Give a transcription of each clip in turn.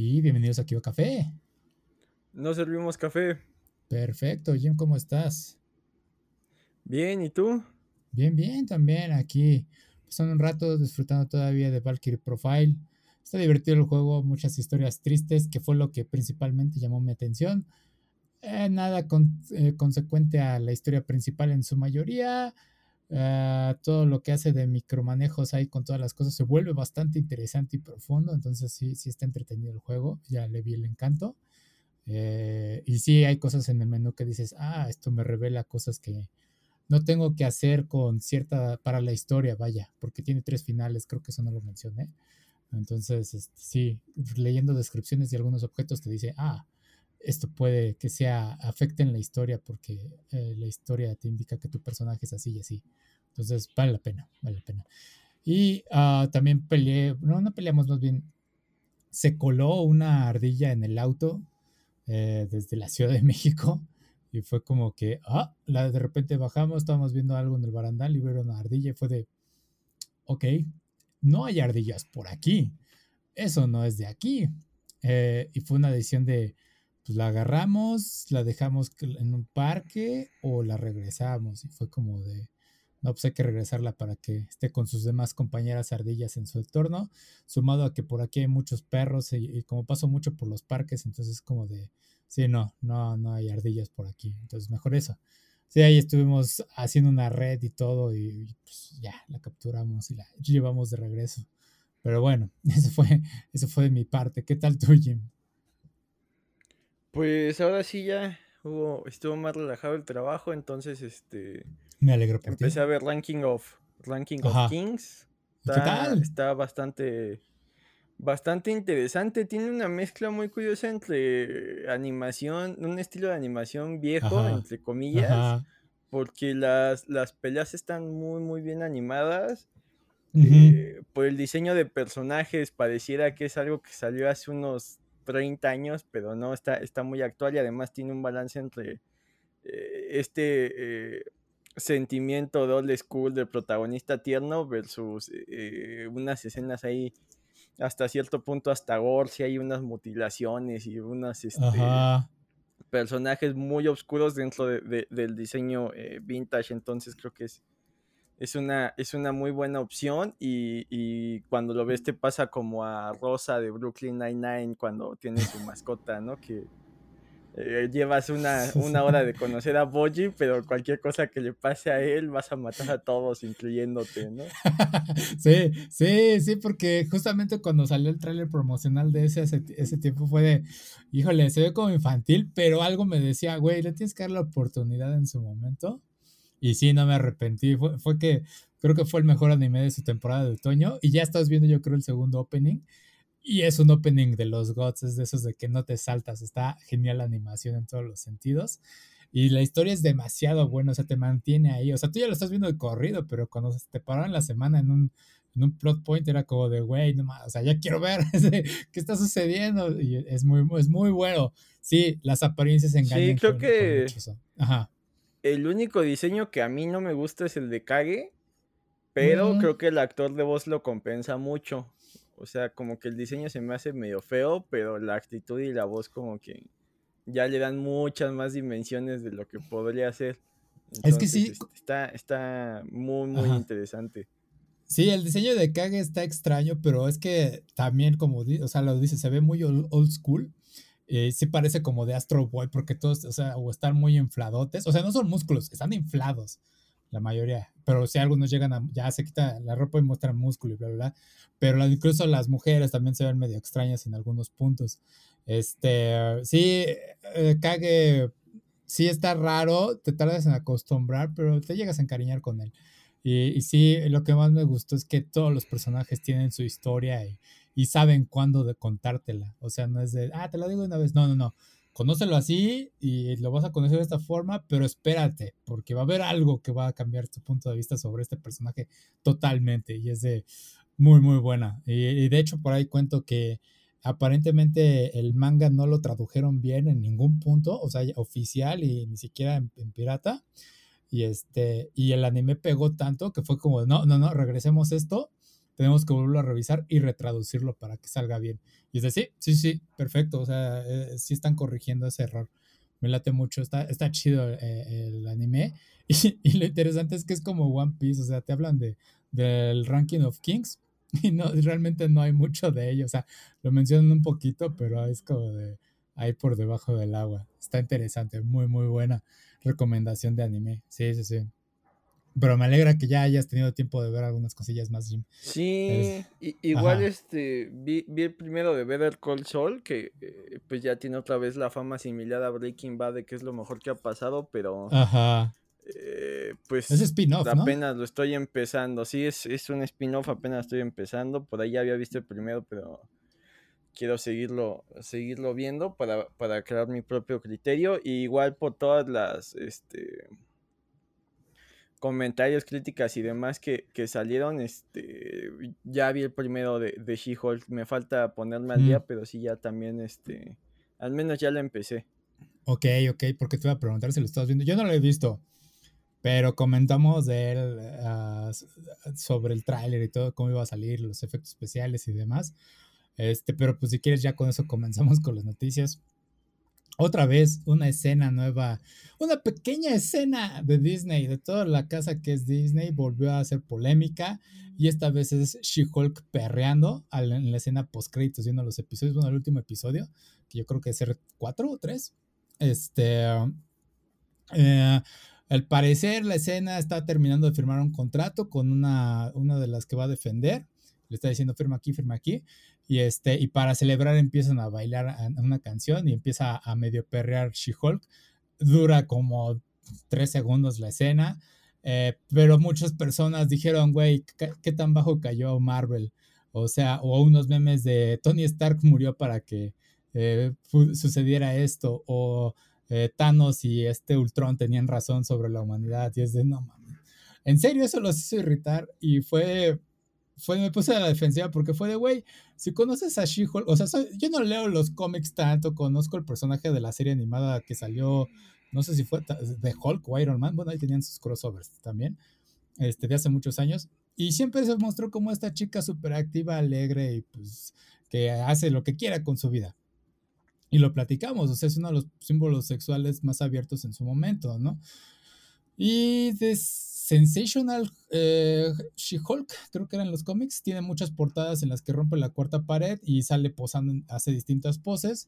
Y bienvenidos a Café. No servimos café. Perfecto, Jim, ¿cómo estás? Bien, ¿y tú? Bien, bien, también aquí pasando un rato disfrutando todavía de Valkyrie Profile. Está divertido el juego, muchas historias tristes, que fue lo que principalmente llamó mi atención. Eh, nada eh, consecuente a la historia principal en su mayoría. Eh, todo lo que hace de micromanejos ahí con todas las cosas se vuelve bastante interesante y profundo. Entonces sí, sí está entretenido el juego. Ya le vi el encanto. y sí hay cosas en el menú que dices, ah, esto me revela cosas que no tengo que hacer con cierta, para la historia, vaya, porque tiene tres finales, creo que eso no lo mencioné. Entonces, este, sí, leyendo descripciones de algunos objetos te dice, ah, esto puede que sea, afecte en la historia porque eh, la historia te indica que tu personaje es así y así. Entonces, vale la pena, vale la pena. Y ah, también peleé, no, no peleamos más bien, se coló una ardilla en el auto eh, desde la Ciudad de México y fue como que, ah, la, de repente bajamos, estábamos viendo algo en el barandal y vieron una ardilla y fue de, ok, no hay ardillas por aquí, eso no es de aquí. Eh, y fue una decisión de, pues la agarramos, la dejamos en un parque o la regresamos. Y fue como de, no, pues hay que regresarla para que esté con sus demás compañeras ardillas en su entorno, sumado a que por aquí hay muchos perros y, como paso mucho por los parques, entonces como de, sí, no, no, no hay ardillas por aquí, entonces mejor eso. Sí, ahí estuvimos haciendo una red y todo y, pues ya la capturamos y la llevamos de regreso. Pero bueno, eso fue, eso fue de mi parte. ¿Qué tal tú, Jim? Pues ahora sí ya hubo, estuvo más relajado el trabajo, entonces este me alegro por empecé a ver Ranking of Ranking of Kings. Está, ¿Qué tal? Está bastante bastante interesante. Tiene una mezcla muy curiosa entre animación, un estilo de animación viejo, entre comillas, porque las, las peleas están muy, muy bien animadas. Eh, por el diseño de personajes, pareciera que es algo que salió hace unos 30 años, pero no, está, está muy actual y además tiene un balance entre eh, este eh, sentimiento de old school del protagonista tierno versus unas escenas ahí hasta cierto punto hasta gore, si hay unas mutilaciones y unas este, personajes muy oscuros dentro del diseño eh, vintage, entonces creo que es, es, una, es una muy buena opción y, y, cuando lo ves te pasa como a Rosa de Brooklyn Nine-Nine cuando tiene su mascota, ¿no? Que eh, llevas una, una, hora de conocer a Boji, pero cualquier cosa que le pase a él vas a matar a todos, incluyéndote, ¿no? sí, sí, sí, porque justamente cuando salió el tráiler promocional de ese, ese, tiempo fue de, híjole, se ve como infantil, pero algo me decía, güey, le tienes que dar la oportunidad en su momento. Y sí, no me arrepentí. Fue, fue que creo que fue el mejor anime de su temporada de otoño. Y ya estás viendo, yo creo, el segundo opening. Y es un opening de los gods, es de esos de que no te saltas. Está genial la animación en todos los sentidos. Y la historia es demasiado buena, o sea, te mantiene ahí. O sea, tú ya lo estás viendo de corrido, pero cuando te pararon la semana en un, en un plot point era como de, güey, no más, o sea, ya quiero ver qué está sucediendo. Y es muy, es muy bueno. Sí, las apariencias engañan. Sí, creo que. Ajá. El único diseño que a mí no me gusta es el de Kage, pero creo que el actor de voz lo compensa mucho. O sea, como que el diseño se me hace medio feo, pero la actitud y la voz como que ya le dan muchas más dimensiones de lo que podría ser. es que sí. Este, está, está muy, muy interesante. Sí, el diseño de Kage está extraño, pero es que también, como o sea, lo dice, se ve muy old, school. Eh, sí parece como de Astro Boy, porque todos, o sea, o están muy infladotes. O sea, no son músculos, están inflados la mayoría. Pero si algunos llegan a, ya se quita la ropa y muestran músculo y bla, bla, bla. Pero incluso las mujeres también se ven medio extrañas en algunos puntos. Este, sí, eh, sí está raro, te tardas en acostumbrar, pero te llegas a encariñar con él. Y, y sí, lo que más me gustó es que todos los personajes tienen su historia y, y saben cuándo de contártela. O sea, no es de, ah, te lo digo una vez. No, no, no conócelo así y lo vas a conocer de esta forma, pero espérate, porque va a haber algo que va a cambiar tu punto de vista sobre este personaje totalmente y es de muy, muy buena. Y, de hecho por ahí cuento que aparentemente el manga no lo tradujeron bien en ningún punto, o sea, oficial y ni siquiera en, pirata. Y este, y el anime pegó tanto que fue como, no, no, no, regresemos esto tenemos que volverlo a revisar y retraducirlo para que salga bien. Y es decir, sí, sí, perfecto, o sea, eh, sí están corrigiendo ese error. Me late mucho, está, está chido eh, el anime. Y, lo interesante es que es como One Piece, o sea, te hablan de, del ranking of kings y no, realmente no hay mucho de ello, o sea, lo mencionan un poquito, pero es como de ahí por debajo del agua. Está interesante, muy, muy buena recomendación de anime. Sí, sí, sí. Pero me alegra que ya hayas tenido tiempo de ver algunas cosillas más, Jim. Sí, igual este vi, el primero de Better Call Saul, que eh, pues ya tiene otra vez la fama similar a Breaking Bad, de que es lo mejor que ha pasado, pero Ajá. Eh, pues es spin-off, apenas lo estoy empezando. Sí, es, es un spin-off, apenas estoy empezando. Por ahí ya había visto el primero, pero quiero seguirlo, seguirlo viendo para, para crear mi propio criterio. Y igual por todas las este, comentarios, críticas y demás que, salieron, este, ya vi el primero de, de She-Hulk. Me falta ponerme al día, pero sí ya también, este, al menos ya la empecé. Ok, ok, porque te iba a preguntar si lo estás viendo. Yo no lo he visto, pero comentamos de él ah, sobre el tráiler y todo, cómo iba a salir, los efectos especiales y demás. Este, pero pues si quieres ya con eso comenzamos con las noticias. Otra vez una escena nueva, una pequeña escena de Disney, de toda la casa que es Disney, volvió a hacer polémica y esta vez es She-Hulk perreando en la escena post-créditos, viendo los episodios, bueno, el último episodio, que yo creo que es el 4 o 3. Este, eh, al parecer la escena está terminando de firmar un contrato con una, una de las que va a defender le está diciendo firma aquí, firma aquí, y este, y para celebrar empiezan a bailar una canción y empieza a medio perrear She-Hulk. Dura como tres segundos la escena, eh, pero muchas personas dijeron, güey, ¿qué, tan bajo cayó Marvel? O sea, o unos memes de Tony Stark murió para que eh, sucediera esto, o eh, Thanos y este Ultron tenían razón sobre la humanidad, y es de no mames. En serio, eso los hizo irritar y fue fue, me puse a la defensiva porque fue de, güey, si conoces a She-Hulk, o sea, yo no leo los cómics tanto, conozco el personaje de la serie animada que salió, no sé si fue de Hulk o Iron Man, bueno, ahí tenían sus crossovers también, este, de hace muchos años, y siempre se mostró como esta chica súper activa, alegre y pues que hace lo que quiera con su vida. Y lo platicamos, o sea, es uno de los símbolos sexuales más abiertos en su momento, ¿no? Y de Sensational eh, She-Hulk, creo que eran los cómics, tiene muchas portadas en las que rompe la cuarta pared y sale posando, hace distintas poses.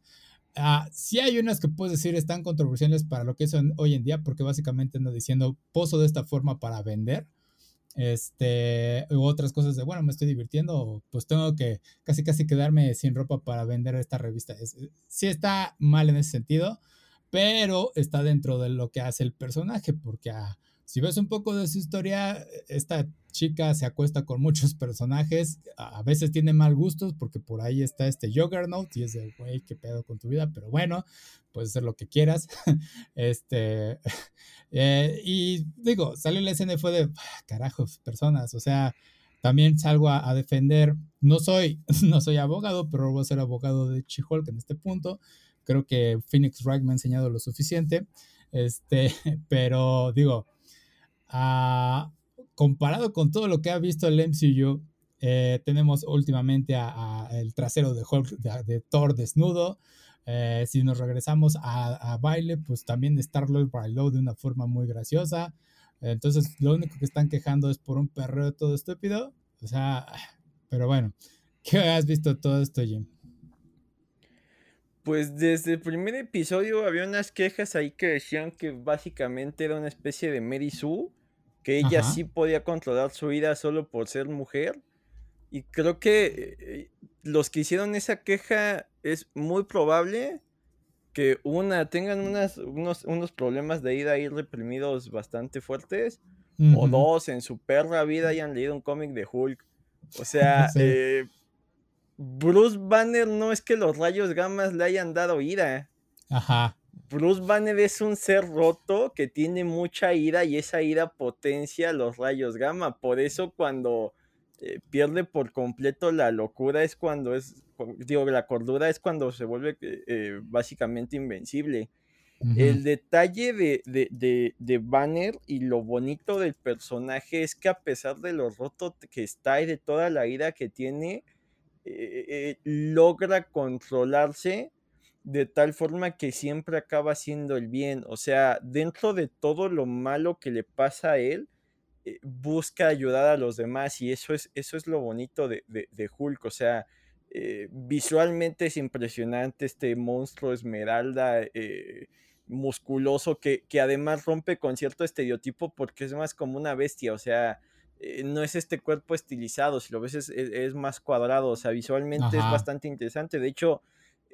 Ah, sí hay unas que puedes decir están controversiales para lo que es hoy en día, porque básicamente anda diciendo poso de esta forma para vender. Este, u otras cosas de, bueno, me estoy divirtiendo, pues tengo que casi casi quedarme sin ropa para vender esta revista. Es, sí está mal en ese sentido, pero está dentro de lo que hace el personaje, porque a si ves un poco de su historia, esta chica se acuesta con muchos personajes, a veces tiene mal gustos porque por ahí está este Juggernaut y es de, güey, qué pedo con tu vida, pero bueno, puedes hacer lo que quieras. este, eh, y digo, salió la escena y fue de, ah, carajos, personas, o sea, también salgo a, defender, no soy, no soy abogado, pero voy a ser abogado de Chihulk en este punto. Creo que Phoenix Wright me ha enseñado lo suficiente. Este, pero digo, comparado con todo lo que ha visto el MCU, eh, tenemos últimamente a, el trasero de, de, Thor desnudo. Eh, si nos regresamos a, baile, pues también Star-Lord bailó de una forma muy graciosa. Entonces, lo único que están quejando es por un perreo todo estúpido. O sea, pero bueno, ¿qué has visto todo esto, Jim? Pues desde el primer episodio había unas quejas ahí que decían que básicamente era una especie de Mary Sue que ella sí podía controlar su vida solo por ser mujer. Y creo que eh, los que hicieron esa queja es muy probable que una tengan unas, unos, unos problemas de ida ahí reprimidos bastante fuertes. O dos, en su perra vida hayan leído un cómic de Hulk. O sea, eh, Bruce Banner no es que los rayos gamas le hayan dado ira. Ajá. Bruce Banner es un ser roto que tiene mucha ira y esa ira potencia los rayos gamma. Por eso cuando eh, pierde por completo la locura es cuando es, digo, la cordura es cuando se vuelve eh, básicamente invencible. El detalle de, de, de, Banner y lo bonito del personaje es que a pesar de lo roto que está y de toda la ira que tiene, eh, eh, logra controlarse de tal forma que siempre acaba haciendo el bien. O sea, dentro de todo lo malo que le pasa a él, eh, busca ayudar a los demás y eso es, eso es lo bonito de, de, Hulk. O sea, visualmente es impresionante este monstruo esmeralda musculoso que, que, además rompe con cierto estereotipo porque es más como una bestia. O sea, eh, no es este cuerpo estilizado, si lo ves es, más cuadrado, o sea, visualmente es bastante interesante. De hecho,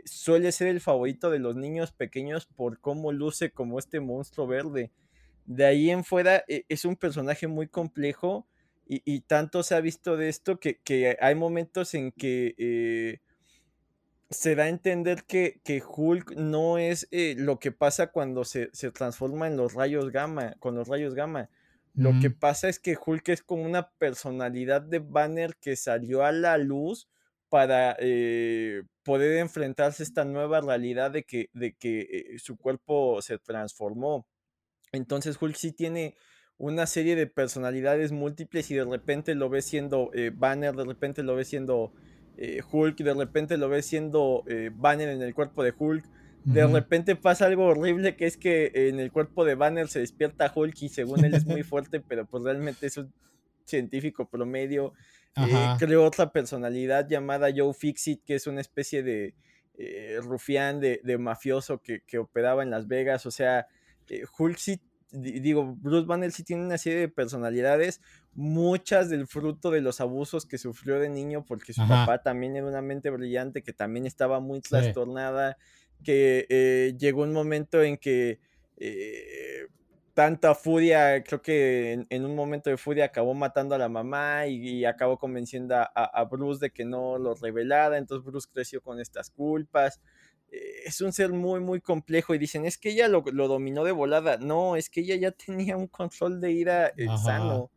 suele ser el favorito de los niños pequeños por cómo luce como este monstruo verde. De ahí en fuera e, es un personaje muy complejo y, tanto se ha visto de esto que, hay momentos en que eh, se da a entender que, que Hulk no es eh, lo que pasa cuando se, se, transforma en los rayos gamma, con los rayos gamma. Lo que pasa es que Hulk es como una personalidad de Banner que salió a la luz para eh, poder enfrentarse a esta nueva realidad de que, de que eh, su cuerpo se transformó. Entonces Hulk sí tiene una serie de personalidades múltiples y de repente lo ve siendo eh, Banner, de repente lo ve siendo Hulk, de repente lo ve siendo Banner en el cuerpo de Hulk, de repente pasa algo horrible que es que en el cuerpo de Banner se despierta Hulk y según él es muy fuerte, pero pues realmente es un científico promedio. Eh, creó otra personalidad llamada Joe Fixit, que es una especie de eh, rufián, de, mafioso que, operaba en Las Vegas. O sea, eh, Hulk sí, digo, Bruce Banner sí tiene una serie de personalidades, muchas del fruto de los abusos que sufrió de niño, porque su papá también era una mente brillante, que también estaba muy trastornada que eh, llegó un momento en que eh, tanta furia, creo que en, un momento de furia acabó matando a la mamá y, acabó convenciendo a, Bruce de que no lo revelara, entonces Bruce creció con estas culpas. Eh, es un ser muy, muy complejo y dicen, es que ella lo, dominó de volada. No, es que ella ya tenía un control de ira sano.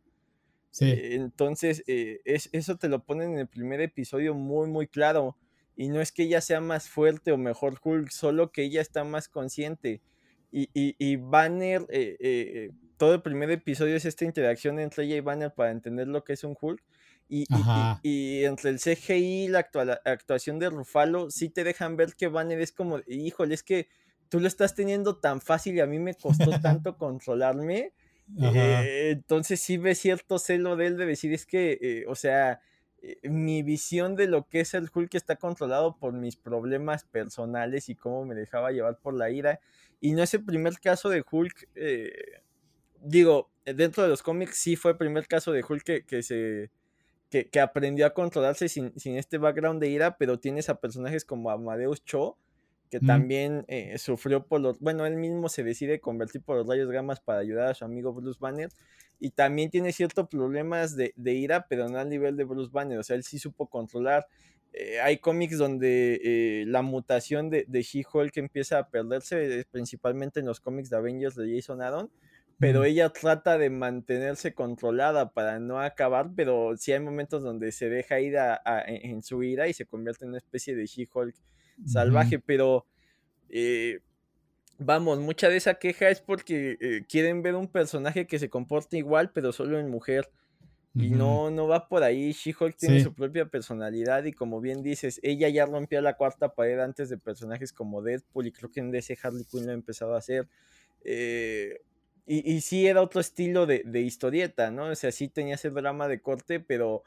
entonces, es, eso te lo ponen en el primer episodio muy, muy claro. Y no es que ella sea más fuerte o mejor Hulk, solo que ella está más consciente. Y, y, Banner, eh, eh, todo el primer episodio es esta interacción entre ella y Banner para entender lo que es un Hulk. Y, y, entre el CGI y la actuación de Rufalo, sí te dejan ver que Banner es como, híjole, es que tú lo estás teniendo tan fácil y a mí me costó tanto controlarme. Eh, entonces sí ve cierto celo de él de decir, es que, o sea, eh, mi visión de lo que es el Hulk está controlado por mis problemas personales y cómo me dejaba llevar por la ira. Y no es el primer caso de Hulk. Eh, digo, eh, dentro de los cómics sí fue el primer caso de Hulk que, se. Que, aprendió a controlarse sin, sin, este background de ira, pero tienes a personajes como Amadeus Cho, que también sufrió por los. Bueno, él mismo se decide convertir por los rayos gamas para ayudar a su amigo Bruce Banner y también tiene ciertos problemas de, ira, pero no al nivel de Bruce Banner, o sea, él sí supo controlar. Eh, hay cómics donde eh, la mutación de, de She-Hulk empieza a perderse, eh, principalmente en los cómics de Avengers de Jason Aaron, pero ella trata de mantenerse controlada para no acabar, pero sí hay momentos donde se deja ir en, su ira y se convierte en una especie de She-Hulk salvaje, pero vamos, mucha de esa queja es porque quieren ver un personaje que se comporte igual, pero solo en mujer. Y no, no va por ahí. She-Hulk tiene su propia personalidad y como bien dices, ella ya rompió la cuarta pared antes de personajes como Deadpool y creo que en DC Harley Quinn lo ha empezado a hacer. Eh, y, y, sí era otro estilo de, de, historieta, ¿no? O sea, sí tenía ese drama de corte, pero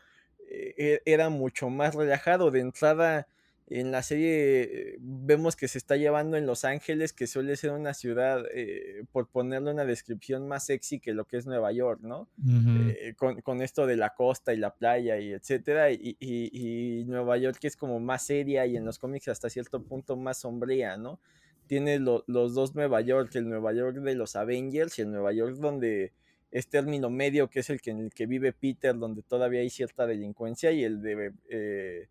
eh, e, era mucho más relajado. De entrada, en la serie vemos que se está llevando en Los Ángeles, que suele ser una ciudad, eh, por ponerle una descripción más sexy que lo que es Nueva York, ¿no? Eh, con, esto de la costa y la playa y etcétera, y, Nueva York es como más seria y en los cómics hasta cierto punto más sombría, ¿no? Tiene los dos Nueva York, el Nueva York de los Avengers y el Nueva York donde es término medio, que es el que, en el que vive Peter, donde todavía hay cierta delincuencia, y el de... Eh, eh,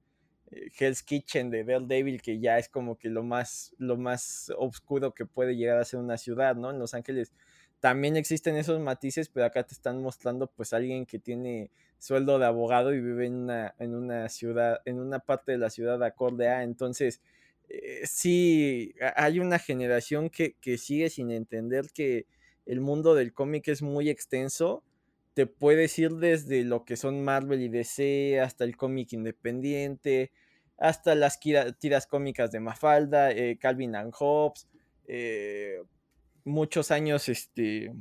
Hell's Kitchen de Daredevil, que ya es como que lo más, lo más oscuro que puede llegar a ser una ciudad, ¿no? En Los Ángeles también existen esos matices, pero acá te están mostrando pues alguien que tiene sueldo de abogado y vive en una, en una ciudad, en una parte de la ciudad acorde a, entonces eh, sí, hay una generación que, que sigue sin entender que el mundo del cómic es muy extenso. Te puedes ir desde lo que son Marvel y DC hasta el cómic independiente, hasta las tiras cómicas de Mafalda, eh, Calvin and Hobbes, eh, muchos años este,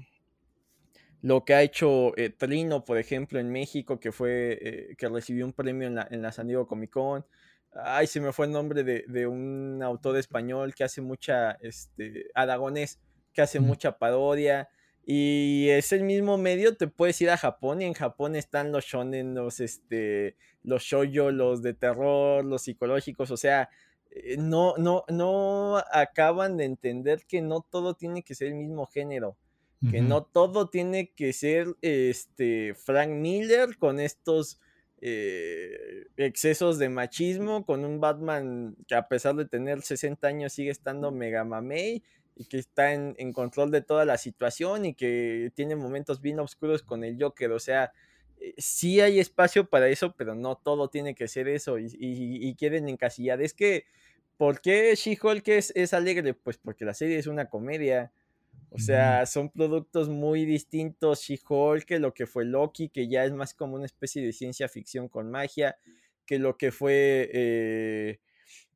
lo que ha hecho eh, Trino, por ejemplo, en México, que fue que recibió un premio en la, en la San Diego Comic Con. Ay, se me fue el nombre de, un autor español que hace mucha, este, aragonés, que hace mucha parodia. Y es el mismo medio, te puedes ir a Japón y en Japón están los shonen, los, este, los shoujo, los de terror, los psicológicos, o sea, eh, no, no, no acaban de entender que no todo tiene que ser el mismo género, que no todo tiene que ser este Frank Miller con estos eh, excesos de machismo, con un Batman que a pesar de tener 60 años sigue estando mega mamey y que está en, en, control de toda la situación y que tiene momentos bien oscuros con el Joker. O sea, eh, sí hay espacio para eso, pero no todo tiene que ser eso y, y, quieren encasillar. Es que, ¿por qué She-Hulk es, es, alegre? Pues porque la serie es una comedia. O sea, son productos muy distintos. She-Hulk, que lo que fue Loki, que ya es más como una especie de ciencia ficción con magia, que lo que fue eh,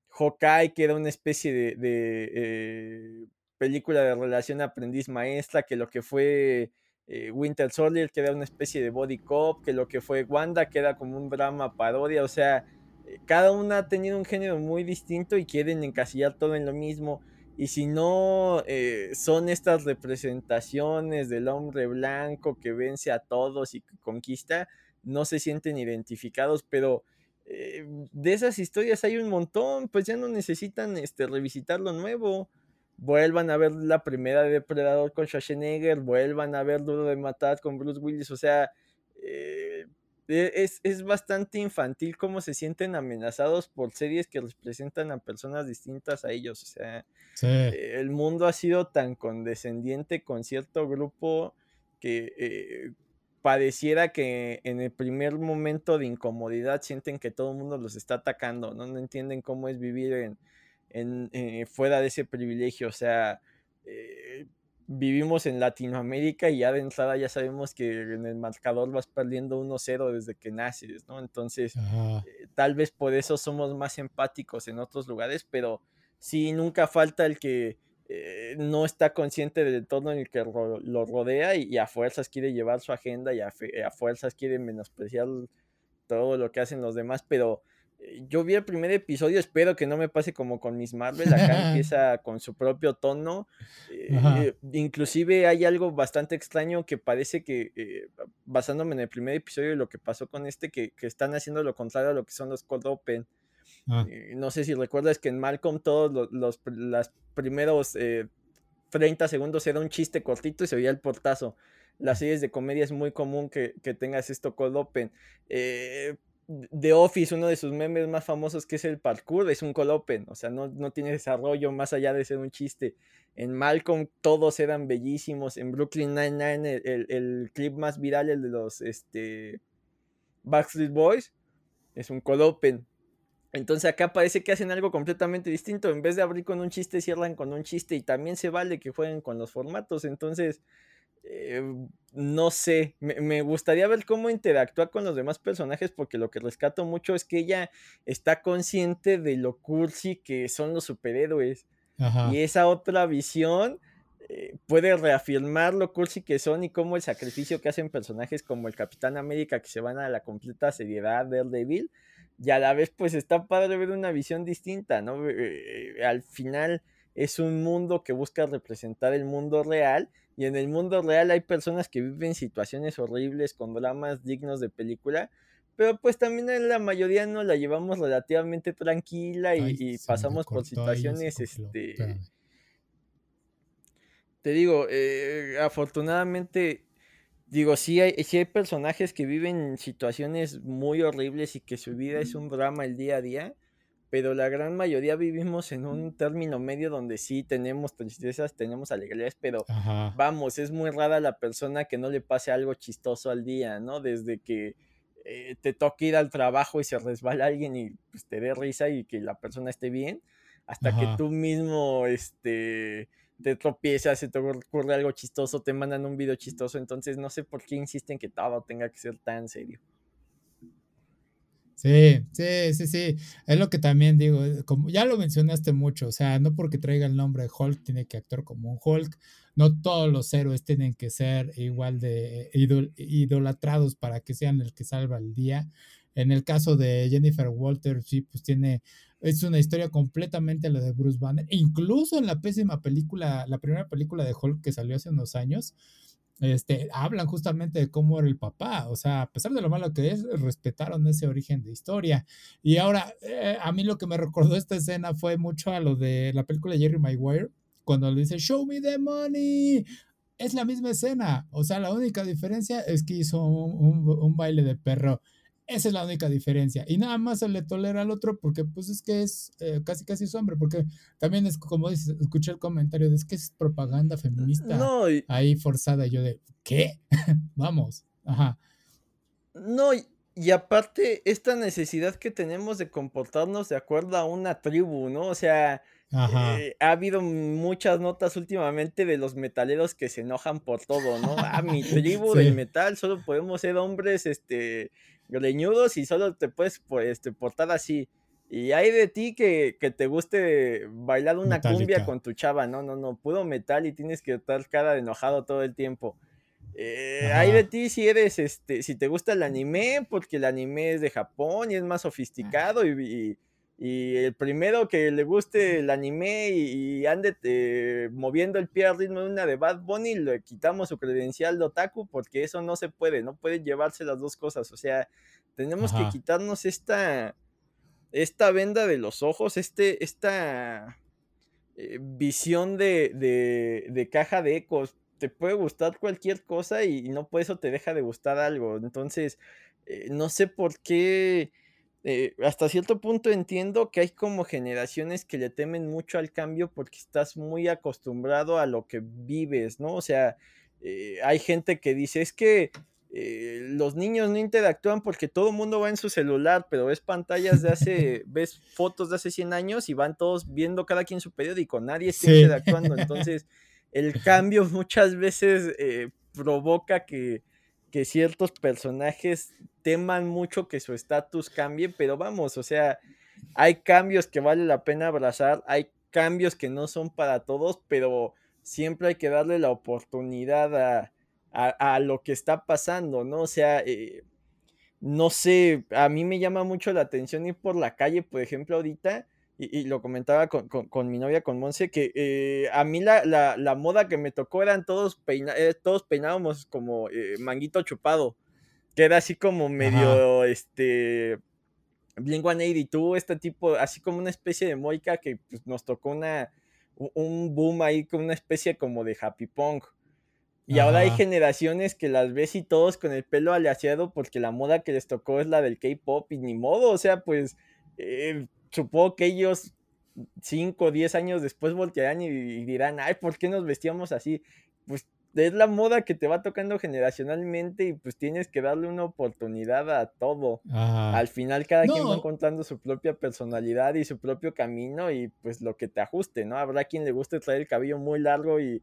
Hawkeye, que era una especie de, de eh, película de relación aprendiz-maestra, que lo que fue eh, Winter Soldier, que era una especie de body cop, que lo que fue Wanda, que era como un drama parodia, o sea, eh, cada una ha tenido un género muy distinto y quieren encasillar todo en lo mismo. Y si no eh, son estas representaciones del hombre blanco que vence a todos y conquista, no se sienten identificados, pero de esas historias hay un montón, pues ya no necesitan este, revisitar lo nuevo vuelvan a ver la primera de Depredador con Schwarzenegger, vuelvan a ver Duro de Matar con Bruce Willis, o sea, eh, e, es, bastante infantil cómo se sienten amenazados por series que representan a personas distintas a ellos, o sea, eh, el mundo ha sido tan condescendiente con cierto grupo que eh, pareciera que en el primer momento de incomodidad sienten que todo el mundo los está atacando, ¿no? No entienden cómo es vivir en, en, eh, fuera de ese privilegio. O sea, eh, vivimos en Latinoamérica y ya de entrada ya sabemos que en el marcador vas perdiendo 1-0 desde que naces, ¿no? Entonces, eh, tal vez por eso somos más empáticos en otros lugares, pero sí, nunca falta el que no está consciente del entorno en el que lo rodea y, a fuerzas quiere llevar su agenda y a, a fuerzas quiere menospreciar todo lo que hacen los demás, pero yo vi el primer episodio, espero que no me pase como con Miss Marvel, acá empieza con su propio tono, eh, inclusive hay algo bastante extraño que parece que, eh, basándome en el primer episodio de lo que pasó con este, que, están haciendo lo contrario a lo que son los Cold Open. Ah. no sé si recuerdas que en Malcolm todos los, los, primeros 30 segundos era un chiste cortito y se oía el portazo. Las series de comedia es muy común que, que tengas esto Cold Open. Eh, The Office, uno de sus memes más famosos que es el parkour, es un colopen, o sea, no, no, tiene desarrollo más allá de ser un chiste. En Malcolm todos eran bellísimos, en Brooklyn Nine-Nine el, el, clip más viral, el de los este, Backstreet Boys, es un colopen. Entonces acá parece que hacen algo completamente distinto, en vez de abrir con un chiste, cierran con un chiste y también se vale que jueguen con los formatos, entonces eh, no sé, me, gustaría ver cómo interactúa con los demás personajes porque lo que rescato mucho es que ella está consciente de lo cursi que son los superhéroes. Y esa otra visión eh, puede reafirmar lo cursi que son y cómo el sacrificio que hacen personajes como el Capitán América que se van a la completa seriedad del Daredevil y a la vez pues está padre ver una visión distinta, ¿no? Eh, al final es un mundo que busca representar el mundo real y en el mundo real hay personas que viven situaciones horribles con dramas dignos de película, pero pues también en la mayoría nos la llevamos relativamente tranquila y, pasamos por situaciones, este... Te digo, eh, afortunadamente, digo, sí hay, sí hay personajes que viven situaciones muy horribles y que su vida es un drama el día a día, pero la gran mayoría vivimos en un término medio donde sí tenemos tristezas, tenemos alegrías, pero vamos, es muy rara la persona que no le pase algo chistoso al día, ¿no? Desde que eh, te toca ir al trabajo y se resbala alguien y pues, te dé risa y que la persona esté bien, hasta que tú mismo, este, te tropiezas, se te ocurre algo chistoso, te mandan un video chistoso, entonces no sé por qué insisten que todo tenga que ser tan serio. Sí, sí, sí, sí. Es lo que también digo, eh, como ya lo mencionaste mucho, o sea, no porque traiga el nombre de Hulk tiene que actuar como un Hulk, no todos los héroes tienen que ser igual de idolatrados para que sean el que salva el día. En el caso de Jennifer Walter, sí, pues tiene, es una historia completamente la de Bruce Banner, incluso en la pésima película, la primera película de Hulk que salió hace unos años, este, hablan justamente de cómo era el papá, o sea, a pesar de lo malo que es, respetaron ese origen de historia. Y ahora, eh, a mí lo que me recordó esta escena fue mucho a lo de la película Jerry Maguire, cuando le dice, show me the money. Es la misma escena, o sea, la única diferencia es que hizo un baile de perro. Esa es la única diferencia. Y nada más se le tolera al otro porque pues es que es eh, casi casi su hombre, porque también es como dices, escuché el comentario de es que es propaganda feminista ahí forzada. Y yo de, ¿qué? Vamos. Ajá. No, y, aparte, esta necesidad que tenemos de comportarnos de acuerdo a una tribu, ¿no? O sea, eh, ha habido muchas notas últimamente de los metaleros que se enojan por todo, ¿no? Ah, mi tribu del metal, solo podemos ser hombres, este greñudos y solo te puedes este, portar así. Y hay de ti que, te guste bailar una cumbia con tu chava, no, no, no, pudo metal y tienes que estar cara de enojado todo el tiempo. Eh, hay de ti si eres, este, si te gusta el anime, porque el anime es de Japón y es más sofisticado y, y el primero que le guste el anime y, ande eh, moviendo el pie al ritmo de una de Bad Bunny, le quitamos su credencial de otaku porque eso no se puede, no pueden llevarse las dos cosas. O sea, tenemos que quitarnos esta, esta venda de los ojos, este, esta eh, visión de, de, caja de ecos. Te puede gustar cualquier cosa y, no por eso te deja de gustar algo. Entonces, eh, no sé por qué eh, hasta cierto punto entiendo que hay como generaciones que le temen mucho al cambio porque estás muy acostumbrado a lo que vives, ¿no? O sea, eh, hay gente que dice, es que eh, los niños no interactúan porque todo el mundo va en su celular, pero ves pantallas de hace, ves fotos de hace 100 años y van todos viendo cada quien su periódico, nadie está interactuando. Entonces, el cambio muchas veces provoca que, que ciertos personajes teman mucho que su estatus cambie, pero vamos, o sea, hay cambios que vale la pena abrazar, hay cambios que no son para todos, pero siempre hay que darle la oportunidad a, lo que está pasando, ¿no? O sea, eh, no sé, a mí me llama mucho la atención ir por la calle, por ejemplo, ahorita, y, lo comentaba con, mi novia, con Monse, que eh, a mí la, moda que me tocó eran todos, eh, todos peinábamos como manguito chupado que era así como medio, este, Blink 182, este tipo, así como una especie de moica que pues, nos tocó una, un boom ahí con una especie como de happy punk. Y ahora hay generaciones que las ves y todos con el pelo aleaciado porque la moda que les tocó es la del K-pop y ni modo, o sea, pues eh, supongo que ellos 5 o 10 años después voltearán y, y, dirán, ay, ¿por qué nos vestíamos así? Pues es la moda que te va tocando generacionalmente y pues tienes que darle una oportunidad a todo. Al final cada quien va encontrando su propia personalidad y su propio camino y pues lo que te ajuste, ¿no? Habrá quien le guste traer el cabello muy largo y,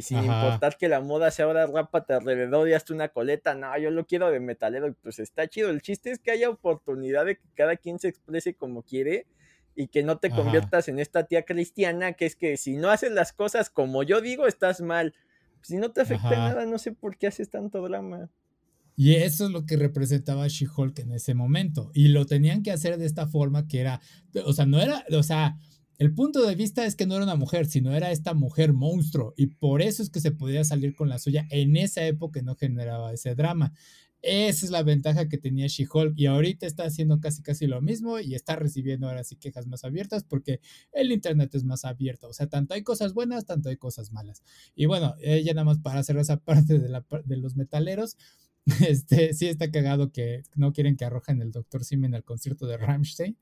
sin importar que la moda sea ahora rápate alrededor y hazte una coleta, no, yo lo quiero de metalero y pues está chido. El chiste es que haya oportunidad de que cada quien se exprese como quiere y que no te conviertas en esta tía cristiana que es que si no haces las cosas como yo digo, estás mal si no te afecta nada, no sé por qué haces tanto drama. Y eso es lo que representaba She-Hulk en ese momento. Y lo tenían que hacer de esta forma que era, o sea, no era, o sea, el punto de vista es que no era una mujer, sino era esta mujer monstruo. Y por eso es que se podía salir con la suya en esa época no generaba ese drama. Esa es la ventaja que tenía She-Hulk y ahorita está haciendo casi casi lo mismo y está recibiendo ahora sí quejas más abiertas porque el internet es más abierto, o sea, tanto hay cosas buenas, tanto hay cosas malas. Y bueno, ya nada más para hacer esa parte de los metaleros, este, sí está cagado que no quieren que arrojen el Dr. Simen al concierto de Rammstein.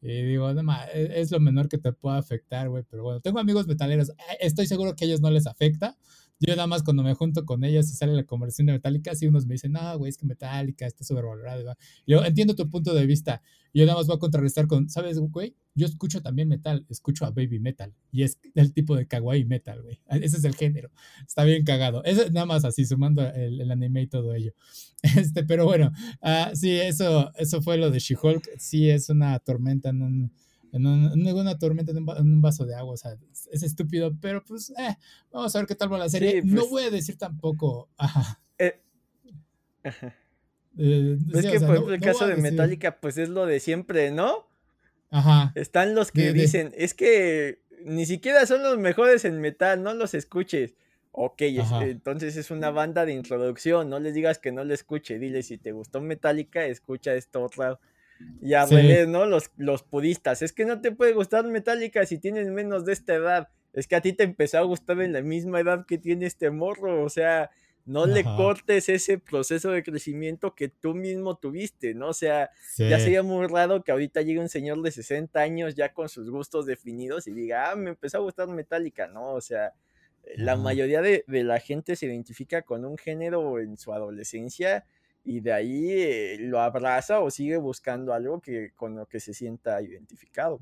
Y digo, no, es lo menor que te pueda afectar, güey, pero bueno, tengo amigos metaleros, eh, estoy seguro que a ellos no les afecta, Yo nada más cuando me junto con ellos y sale la conversación de Metallica, sí unos me dicen, no, güey, es que Metallica está sobrevalorado. Yo entiendo tu punto de vista. Yo nada más voy a contrarrestar con, ¿sabes, güey? Yo escucho también metal, escucho a baby metal. Y es el tipo de kawaii metal, güey. Ese es el género. Está bien cagado. Eso nada más así, sumando el, anime y todo ello. Este, pero bueno, uh, sí, eso, eso fue lo de She-Hulk. Sí, es una tormenta en un en, una tormenta en un, vaso de agua, o sea, es estúpido, pero pues, eh, vamos a ver qué tal va la serie. no pues voy a decir tampoco, ajá. Eh, eh, es que, por ejemplo, el caso de Metallica, pues es lo de siempre, ¿no? Ajá. Están los que dicen, es que ni siquiera son los mejores en metal, no los escuches. Ok, entonces es una banda de introducción, no les digas que no le escuche, dile si te gustó Metallica, escucha esto otra y a ¿no? Los, los pudistas. Es que no te puede gustar Metallica si tienes menos de esta edad. Es que a ti te empezó a gustar en la misma edad que tiene este morro. O sea, no le cortes ese proceso de crecimiento que tú mismo tuviste, ¿no? O sea, ya sería muy raro que ahorita llegue un señor de 60 años ya con sus gustos definidos y diga, ah, me empezó a gustar Metallica, ¿no? O sea, la mayoría de, de, la gente se identifica con un género en su adolescencia y de ahí eh, lo abraza o sigue buscando algo que con lo que se sienta identificado.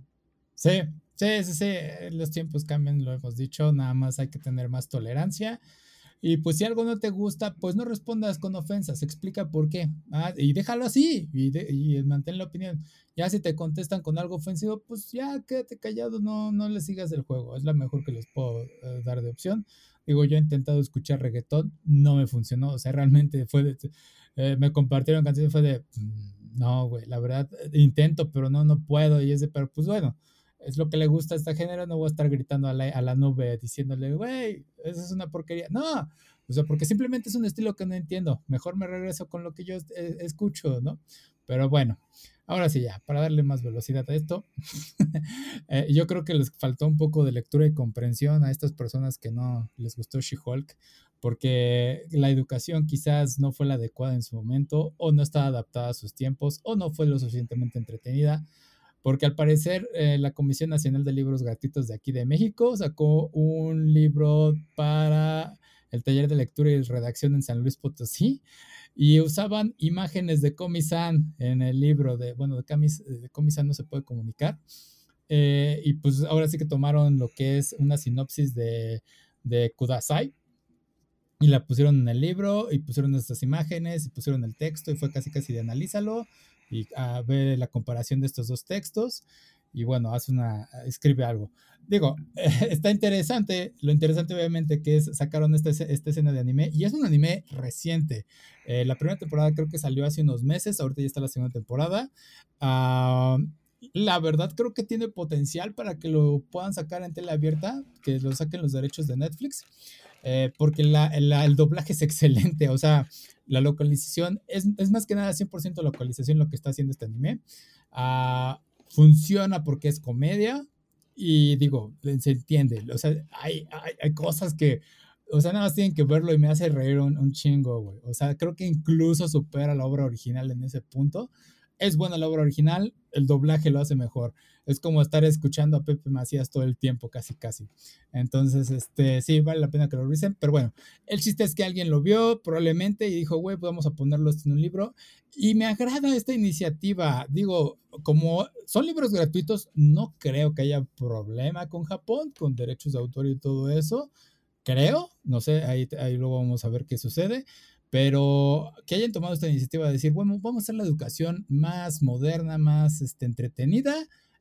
Sí, sí, sí, sí, los tiempos cambian, lo hemos dicho, nada más hay que tener más tolerancia. Y pues si algo no te gusta, pues no respondas con ofensas, explica por qué. Ah, y déjalo así y, y, mantén la opinión. Ya si te contestan con algo ofensivo, pues ya quédate callado, no, no le sigas el juego. Es la mejor que les puedo eh, dar de opción. Digo, yo he intentado escuchar reggaetón, no me funcionó. O sea, realmente fue de, eh, me compartieron canciones fue de, mm, no, güey, la verdad, eh, intento, pero no, no puedo. Y es de, pero pues bueno, es lo que le gusta a este género, no voy a estar gritando a la, a la nube diciéndole, güey, eso es una porquería. No, o sea, porque simplemente es un estilo que no entiendo. Mejor me regreso con lo que yo eh, escucho, ¿no? Pero bueno, ahora sí ya, para darle más velocidad a esto, yo creo que les faltó un poco de lectura y comprensión a estas personas que no les gustó She-Hulk porque la educación quizás no fue la adecuada en su momento o no estaba adaptada a sus tiempos o no fue lo suficientemente entretenida, porque al parecer eh, la Comisión Nacional de Libros Gratuitos de aquí de México sacó un libro para el taller de lectura y redacción en San Luis Potosí y usaban imágenes de Comisan en el libro de, bueno, de, Comisan no se puede comunicar. Eh, y pues ahora sí que tomaron lo que es una sinopsis de, de Kudasai, y la pusieron en el libro y pusieron estas imágenes y pusieron el texto y fue casi casi de analízalo y a ver la comparación de estos dos textos y bueno, hace una, escribe algo. Digo, está interesante, lo interesante obviamente que es, sacaron esta, esta escena de anime y es un anime reciente. Eh, la primera temporada creo que salió hace unos meses, ahorita ya está la segunda temporada. Ah, la verdad creo que tiene potencial para que lo puedan sacar en tele abierta, que lo saquen los derechos de Netflix. Eh, porque el doblaje es excelente, o sea, la localización es, más que nada 100% localización lo que está haciendo este anime. Ah, funciona porque es comedia y digo, se entiende, o sea, hay, hay, cosas que, o sea, nada más tienen que verlo y me hace reír un, un chingo, güey. O sea, creo que incluso supera la obra original en ese punto es buena la obra original, el doblaje lo hace mejor. Es como estar escuchando a Pepe Macías todo el tiempo, casi, casi. Entonces, este, sí, vale la pena que lo revisen. Pero bueno, el chiste es que alguien lo vio probablemente y dijo, güey, pues vamos a ponerlo en un libro. Y me agrada esta iniciativa. Digo, como son libros gratuitos, no creo que haya problema con Japón, con derechos de autor y todo eso. Creo, no sé, ahí, ahí luego vamos a ver qué sucede pero que hayan tomado esta iniciativa de decir, bueno, vamos a hacer la educación más moderna, más este, entretenida,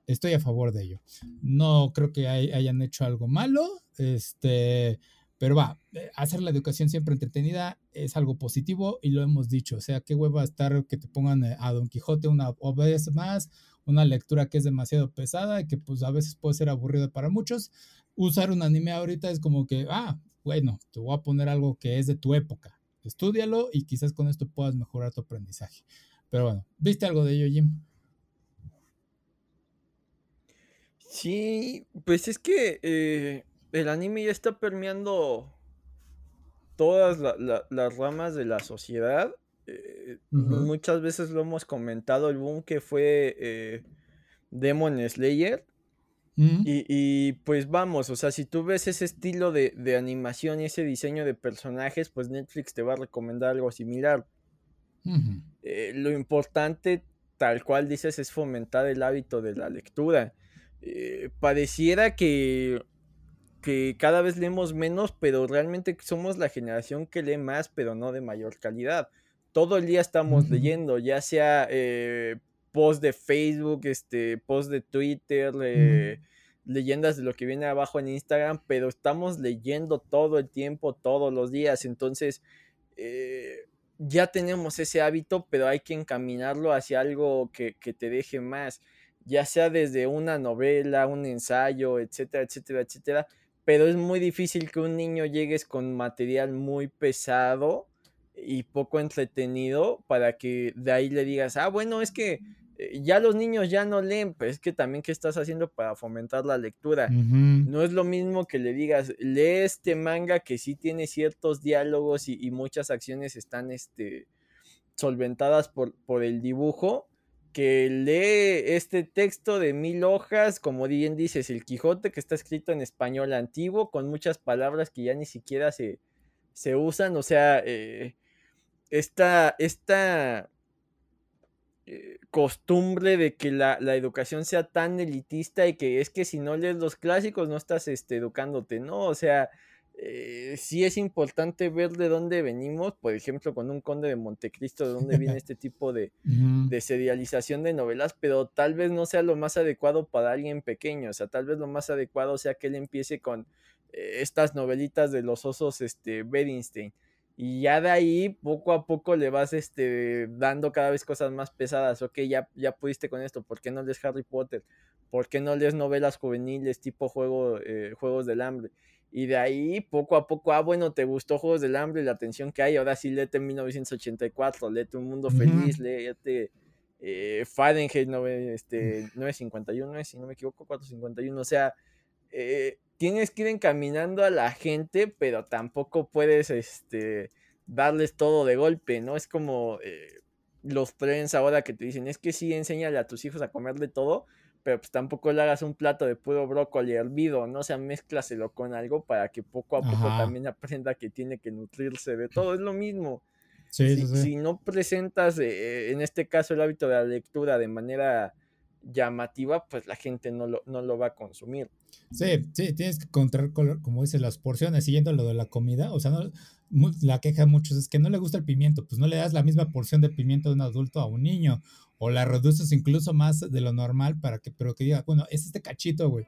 estoy a favor de ello. No creo que hayan hecho algo malo, este, pero va, eh, hacer la educación siempre entretenida es algo positivo y lo hemos dicho. O sea, qué hueva estar que te pongan eh, a Don Quijote una vez más, una lectura que es demasiado pesada y que pues a veces puede ser aburrida para muchos. Usar un anime ahorita es como que, ah, bueno, te voy a poner algo que es de tu época Estúdialo y quizás con esto puedas mejorar tu aprendizaje. Pero bueno, ¿viste algo de ello, Jim? Sí, pues es que eh, el anime ya está permeando todas las ramas de la sociedad. Eh, muchas veces lo hemos comentado, el boom que fue eh, Demon Slayer. Y, pues vamos, o sea, si tú ves ese estilo de, animación y ese diseño de personajes, pues Netflix te va a recomendar algo similar. Eh, lo importante, tal cual dices, es fomentar el hábito de la lectura. Eh, pareciera que, que cada vez leemos menos, pero realmente somos la generación que lee más, pero no de mayor calidad. Todo el día estamos leyendo, ya sea eh, post de Facebook, este, post de Twitter, leyendas de lo que viene abajo en Instagram, pero estamos leyendo todo el tiempo, todos los días. Entonces, eh, ya tenemos ese hábito, pero hay que encaminarlo hacia algo que, que, te deje más, ya sea desde una novela, un ensayo, etcétera, etcétera, etcétera. Pero es muy difícil que un niño llegues con material muy pesado y poco entretenido para que de ahí le digas, ah, bueno, es que eh, ya los niños ya no leen, pero es que también qué estás haciendo para fomentar la lectura. No es lo mismo que le digas, lee este manga que sí tiene ciertos diálogos y, muchas acciones están este, solventadas por, por, el dibujo, que lee este texto de mil hojas, como bien dices, el Quijote, que está escrito en español antiguo, con muchas palabras que ya ni siquiera se, se usan, o sea, eh, esta, esta eh, costumbre de que la, educación sea tan elitista y que es que si no lees los clásicos no estás este, educándote, ¿no? O sea, eh, sí es importante ver de dónde venimos, por ejemplo, con un conde de Montecristo, de dónde viene este tipo de, de, serialización de novelas, pero tal vez no sea lo más adecuado para alguien pequeño, o sea, tal vez lo más adecuado sea que él empiece con eh, estas novelitas de los osos este, Bedinstein y ya de ahí, poco a poco le vas este, dando cada vez cosas más pesadas. Ok, ya, ya pudiste con esto. ¿Por qué no lees Harry Potter? ¿Por qué no lees novelas juveniles tipo juego, eh, Juegos del Hambre? Y de ahí, poco a poco, ah, bueno, te gustó Juegos del Hambre y la atención que hay. Ahora sí, léete 1984, léete Un Mundo Feliz, léete eh, Fahrenheit este, 951, si no me equivoco, 451. O sea, eh, tienes que ir encaminando a la gente, pero tampoco puedes este, darles todo de golpe, ¿no? Es como eh, los trends ahora que te dicen, es que sí, enséñale a tus hijos a comerle todo, pero pues tampoco le hagas un plato de puro brócoli hervido, ¿no? O sea, mezclaselo con algo para que poco a poco también aprenda que tiene que nutrirse de todo, es lo mismo. si, no presentas, eh, en este caso, el hábito de la lectura de manera llamativa, pues la gente no lo, no lo va a consumir. Sí, sí, tienes que encontrar, como dices, las porciones, siguiendo lo de la comida, o sea, no, la queja de muchos es que no le gusta el pimiento, pues no le das la misma porción de pimiento de un adulto a un niño, o la reduces incluso más de lo normal para que, pero que diga, bueno, es este cachito, güey.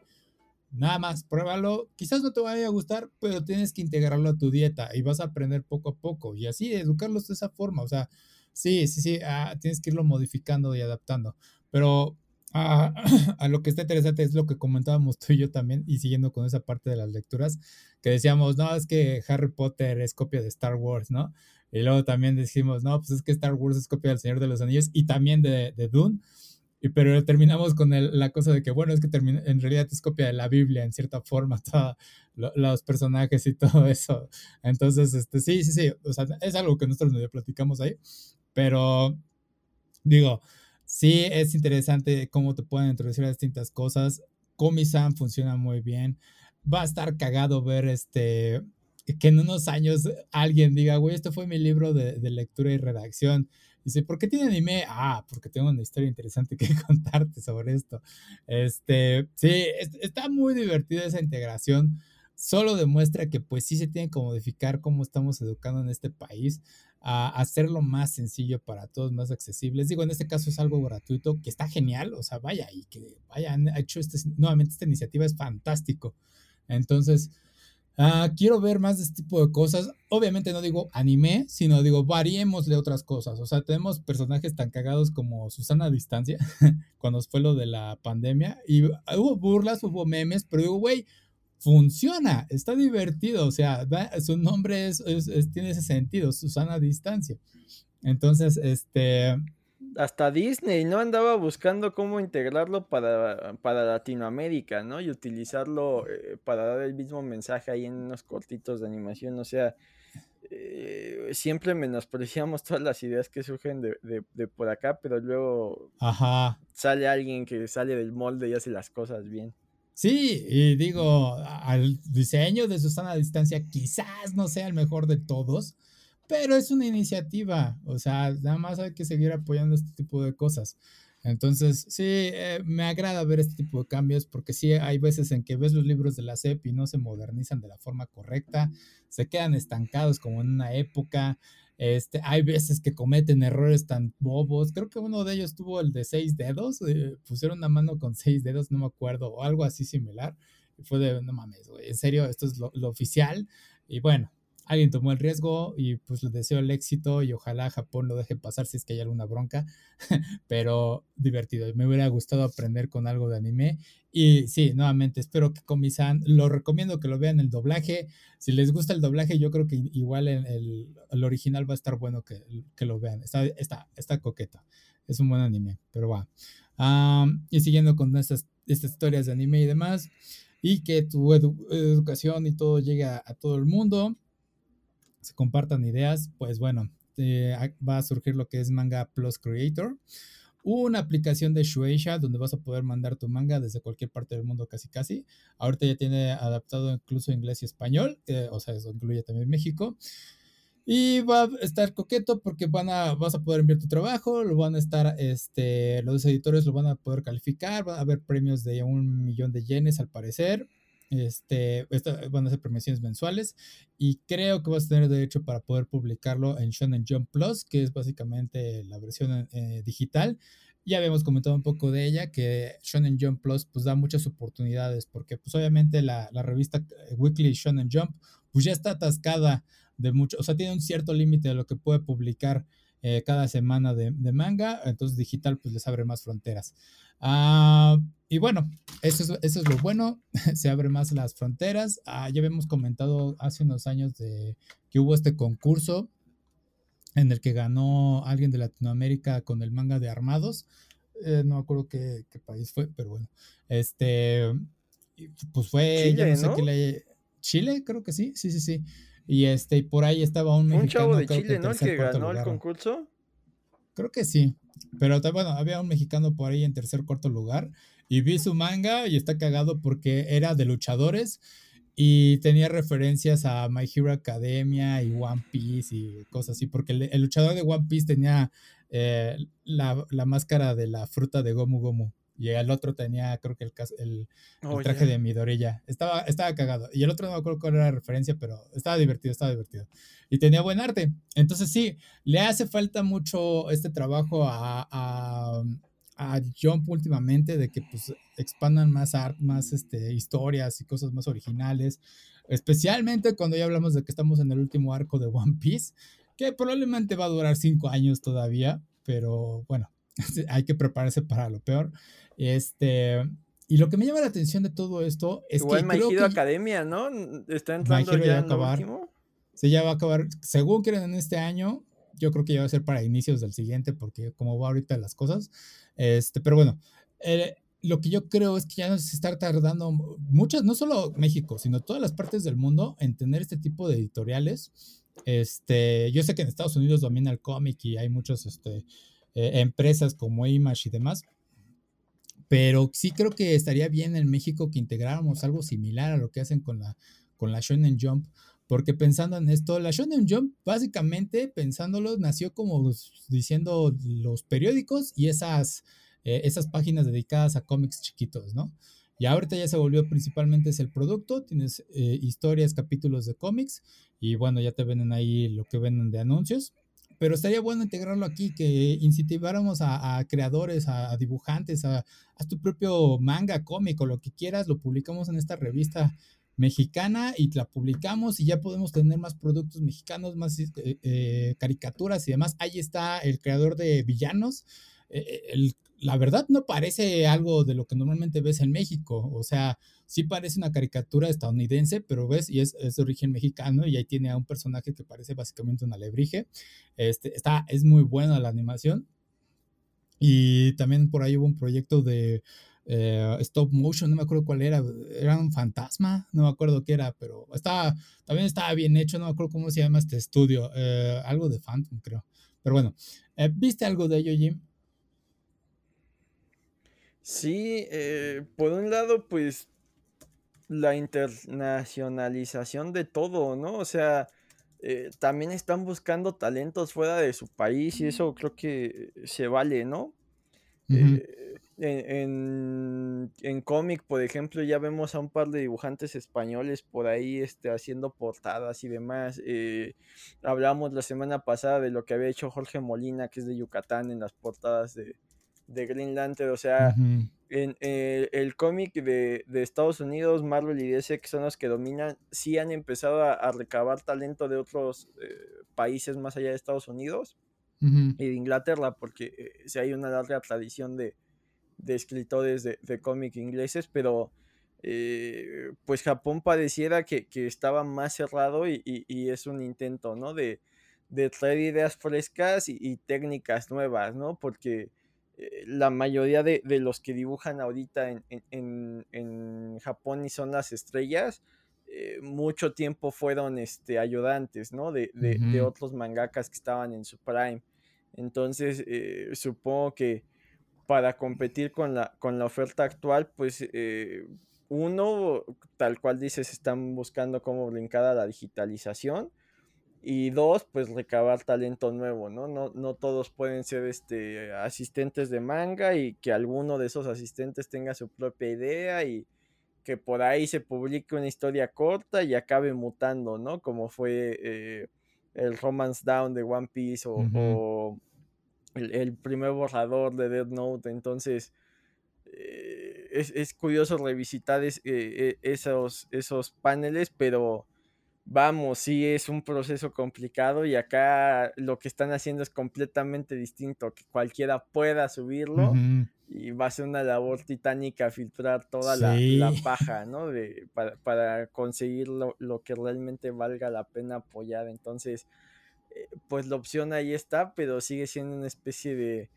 Nada más, pruébalo. Quizás no te vaya a gustar, pero tienes que integrarlo a tu dieta y vas a aprender poco a poco. Y así, educarlos de esa forma. O sea, sí, sí, sí, ah, tienes que irlo modificando y adaptando. Pero a, lo que está interesante es lo que comentábamos tú y yo también, y siguiendo con esa parte de las lecturas, que decíamos, no, es que Harry Potter es copia de Star Wars, ¿no? Y luego también decimos, no, pues es que Star Wars es copia del Señor de los Anillos y también de, de Dune. Y, pero terminamos con la cosa de que, bueno, es que en realidad es copia de la Biblia en cierta forma, todos los personajes y todo eso. Entonces, este, sí, sí, sí, o es algo que nosotros medio platicamos ahí, pero digo, sí es interesante cómo te pueden introducir a distintas cosas. Comisan funciona muy bien. Va a estar cagado ver este que en unos años alguien diga, güey, este fue mi libro de, lectura y redacción. Dice, ¿por qué tiene anime? Ah, porque tengo una historia interesante que contarte sobre esto. Este, sí, está muy divertida esa integración. Solo demuestra que pues sí se tiene que modificar cómo estamos educando en este país a hacerlo más sencillo para todos, más accesibles. Digo, en este caso es algo gratuito que está genial, o sea, vaya, y que hayan hecho este, nuevamente esta iniciativa es fantástico. Entonces, uh, quiero ver más de este tipo de cosas. Obviamente no digo anime, sino digo, variémosle otras cosas. O sea, tenemos personajes tan cagados como Susana a Distancia, cuando fue lo de la pandemia, y hubo burlas, hubo memes, pero digo, güey, funciona, está divertido, o sea, su nombre es, tiene ese sentido, Susana Distancia. Entonces, este... Hasta Disney, ¿no? Andaba buscando cómo integrarlo para, para Latinoamérica, ¿no? Y utilizarlo eh, para dar el mismo mensaje ahí en unos cortitos de animación, o sea, eh, siempre menospreciamos todas las ideas que surgen de, de, por acá, pero luego sale alguien que sale del molde y hace las cosas bien. Sí, y digo, al diseño de Susana a distancia quizás no sea el mejor de todos, pero es una iniciativa, o sea, nada más hay que seguir apoyando este tipo de cosas. Entonces, sí, eh, me agrada ver este tipo de cambios porque sí hay veces en que ves los libros de la SEP y no se modernizan de la forma correcta, se quedan estancados como en una época. Este, hay veces que cometen errores tan bobos. Creo que uno de ellos tuvo el de seis dedos. Eh, pusieron una mano con seis dedos, no me acuerdo, o algo así similar. fue de, no mames, güey, en serio, esto es lo, lo oficial. Y bueno, alguien tomó el riesgo y pues les deseo el éxito y ojalá Japón lo deje pasar si es que hay alguna bronca, pero divertido. Me hubiera gustado aprender con algo de anime y sí, nuevamente espero que Komi-san, lo recomiendo que lo vean el doblaje. Si les gusta el doblaje, yo creo que igual el, el, original va a estar bueno que, que lo vean. Está, está, está coqueto. Es un buen anime, pero va. y siguiendo con estas, estas historias de anime y demás, y que tu educación y todo llegue a todo el mundo se compartan ideas, pues bueno, eh, va a surgir lo que es Manga Plus Creator, una aplicación de Shueisha donde vas a poder mandar tu manga desde cualquier parte del mundo casi casi. Ahorita ya tiene adaptado incluso inglés y español, o sea, eso incluye también México. Y va a estar coqueto porque van a, vas a poder enviar tu trabajo, lo van a estar, este, los editores lo van a poder calificar, va a haber premios de un millón de yenes al parecer. Este, van a ser premiaciones mensuales y creo que vas a tener derecho para poder publicarlo en Shonen Jump Plus, que es básicamente la versión eh, digital. Ya habíamos comentado un poco de ella, que Shonen Jump Plus pues da muchas oportunidades, porque pues obviamente la, la revista eh, Weekly Shonen Jump pues ya está atascada de mucho, o sea, tiene un cierto límite de lo que puede publicar eh, cada semana de, de, manga, entonces digital pues les abre más fronteras. Ah, y bueno, eso es, eso es lo bueno, se abren más las fronteras. Ah, ya habíamos comentado hace unos años de que hubo este concurso en el que ganó alguien de Latinoamérica con el manga de Armados. Eh, no me acuerdo qué, qué, país fue, pero bueno. Este, pues fue, Chile, no sé qué le... Chile, creo que sí, sí, sí, sí. Y este, y por ahí estaba un Un chavo de Chile, ¿no? El que ganó el concurso. Creo que sí. Pero bueno, había un mexicano por ahí en tercer cuarto lugar y vi su manga y está cagado porque era de luchadores y tenía referencias a My Hero Academia y One Piece y cosas así, porque el, luchador de One Piece tenía eh, la, la, máscara de la fruta de Gomu Gomu. Y el otro tenía, creo que el, el, oh, traje de Midorilla. Estaba, estaba cagado. Y el otro no me acuerdo cuál era la referencia, pero estaba divertido, estaba divertido. Y tenía buen arte. Entonces sí, le hace falta mucho este trabajo a, a, a Jump últimamente de que pues expandan más art, más este, historias y cosas más originales. Especialmente cuando ya hablamos de que estamos en el último arco de One Piece, que probablemente va a durar cinco años todavía, pero bueno, hay que prepararse para lo peor. Este, y lo que me llama la atención de todo esto es Igual que. My Hero Academia, ¿no? Está entrando ya, ya en acabar. último. Sí, ya va a acabar. Según quieren en este año, yo creo que ya va a ser para inicios del siguiente, porque como va ahorita las cosas. Este, pero bueno, eh, lo que yo creo es que ya se está tardando muchas, no solo México, sino todas las partes del mundo en tener este tipo de editoriales. Este, yo sé que en Estados Unidos domina el cómic y hay muchos este, eh, empresas como Image y demás, pero sí creo que estaría bien en México que integráramos algo similar a lo que hacen con la, con la Shonen Jump, porque pensando en esto, la Shonen Jump básicamente pensándolo nació como diciendo los periódicos y esas, eh, esas páginas dedicadas a cómics chiquitos, ¿no? Y ahorita ya se volvió principalmente es el producto, tienes eh, historias, capítulos de cómics y bueno, ya te venden ahí lo que venden de anuncios pero estaría bueno integrarlo aquí, que incentiváramos a, creadores, a, dibujantes, a, tu propio manga, cómico, lo que quieras, lo publicamos en esta revista mexicana y la publicamos y ya podemos tener más productos mexicanos, más eh, eh, caricaturas y demás. Ahí está el creador de villanos. Eh, la verdad no parece algo de lo que normalmente ves en México. O sea, sí parece una caricatura estadounidense, pero ves, y es, de origen mexicano, y ahí tiene a un personaje que parece básicamente una alebrije. Este, está, es muy buena la animación. Y también por ahí hubo un proyecto de eh, stop motion, no me acuerdo cuál era, era un fantasma, no me acuerdo qué era, pero estaba, también estaba bien hecho, no me acuerdo cómo se llama este estudio, eh, algo de Phantom creo. Pero bueno, eh, ¿viste algo de ello, Jim? Sí, por un lado, pues la internacionalización de todo, ¿no? O sea, eh, también están buscando talentos fuera de su país y eso creo que se vale, ¿no? Eh, en, en, cómic, por ejemplo, ya vemos a un par de dibujantes españoles por ahí este, haciendo portadas y demás. Eh, hablamos la semana pasada de lo que había hecho Jorge Molina, que es de Yucatán, en las portadas de, de Green Lantern. O sea, en eh, el cómic de, Estados Unidos, Marvel y DC, que son los que dominan, sí han empezado a, recabar talento de otros eh, países más allá de Estados Unidos y de Inglaterra, porque hay una larga tradición de, escritores de, cómic ingleses, pero pues Japón pareciera que, estaba más cerrado y, es un intento, ¿no? De, traer ideas frescas y, técnicas nuevas, ¿no? Porque eh, la mayoría de, los que dibujan ahorita en, Japón y son las estrellas, eh, mucho tiempo fueron este, ayudantes, ¿no? De, otros mangakas que estaban en su prime. Entonces, eh, supongo que para competir con la, con la oferta actual, pues uno, tal cual dices, están buscando cómo brincar a la digitalización y dos, pues recabar talento nuevo, ¿no? No, no todos pueden ser este, asistentes de manga y que alguno de esos asistentes tenga su propia idea y que por ahí se publique una historia corta y acabe mutando, ¿no? Como fue eh, el Romance Down de One Piece o, el, primer borrador de Dead Note. Entonces, eh, es, curioso revisitar eh, esos, esos paneles, pero vamos, sí es un proceso complicado y acá lo que están haciendo es completamente distinto, que cualquiera pueda subirlo y va a ser una labor titánica filtrar toda la, paja, ¿no? De, para, conseguir lo, que realmente valga la pena apoyar. Entonces, eh, pues la opción ahí está, pero sigue siendo una especie de...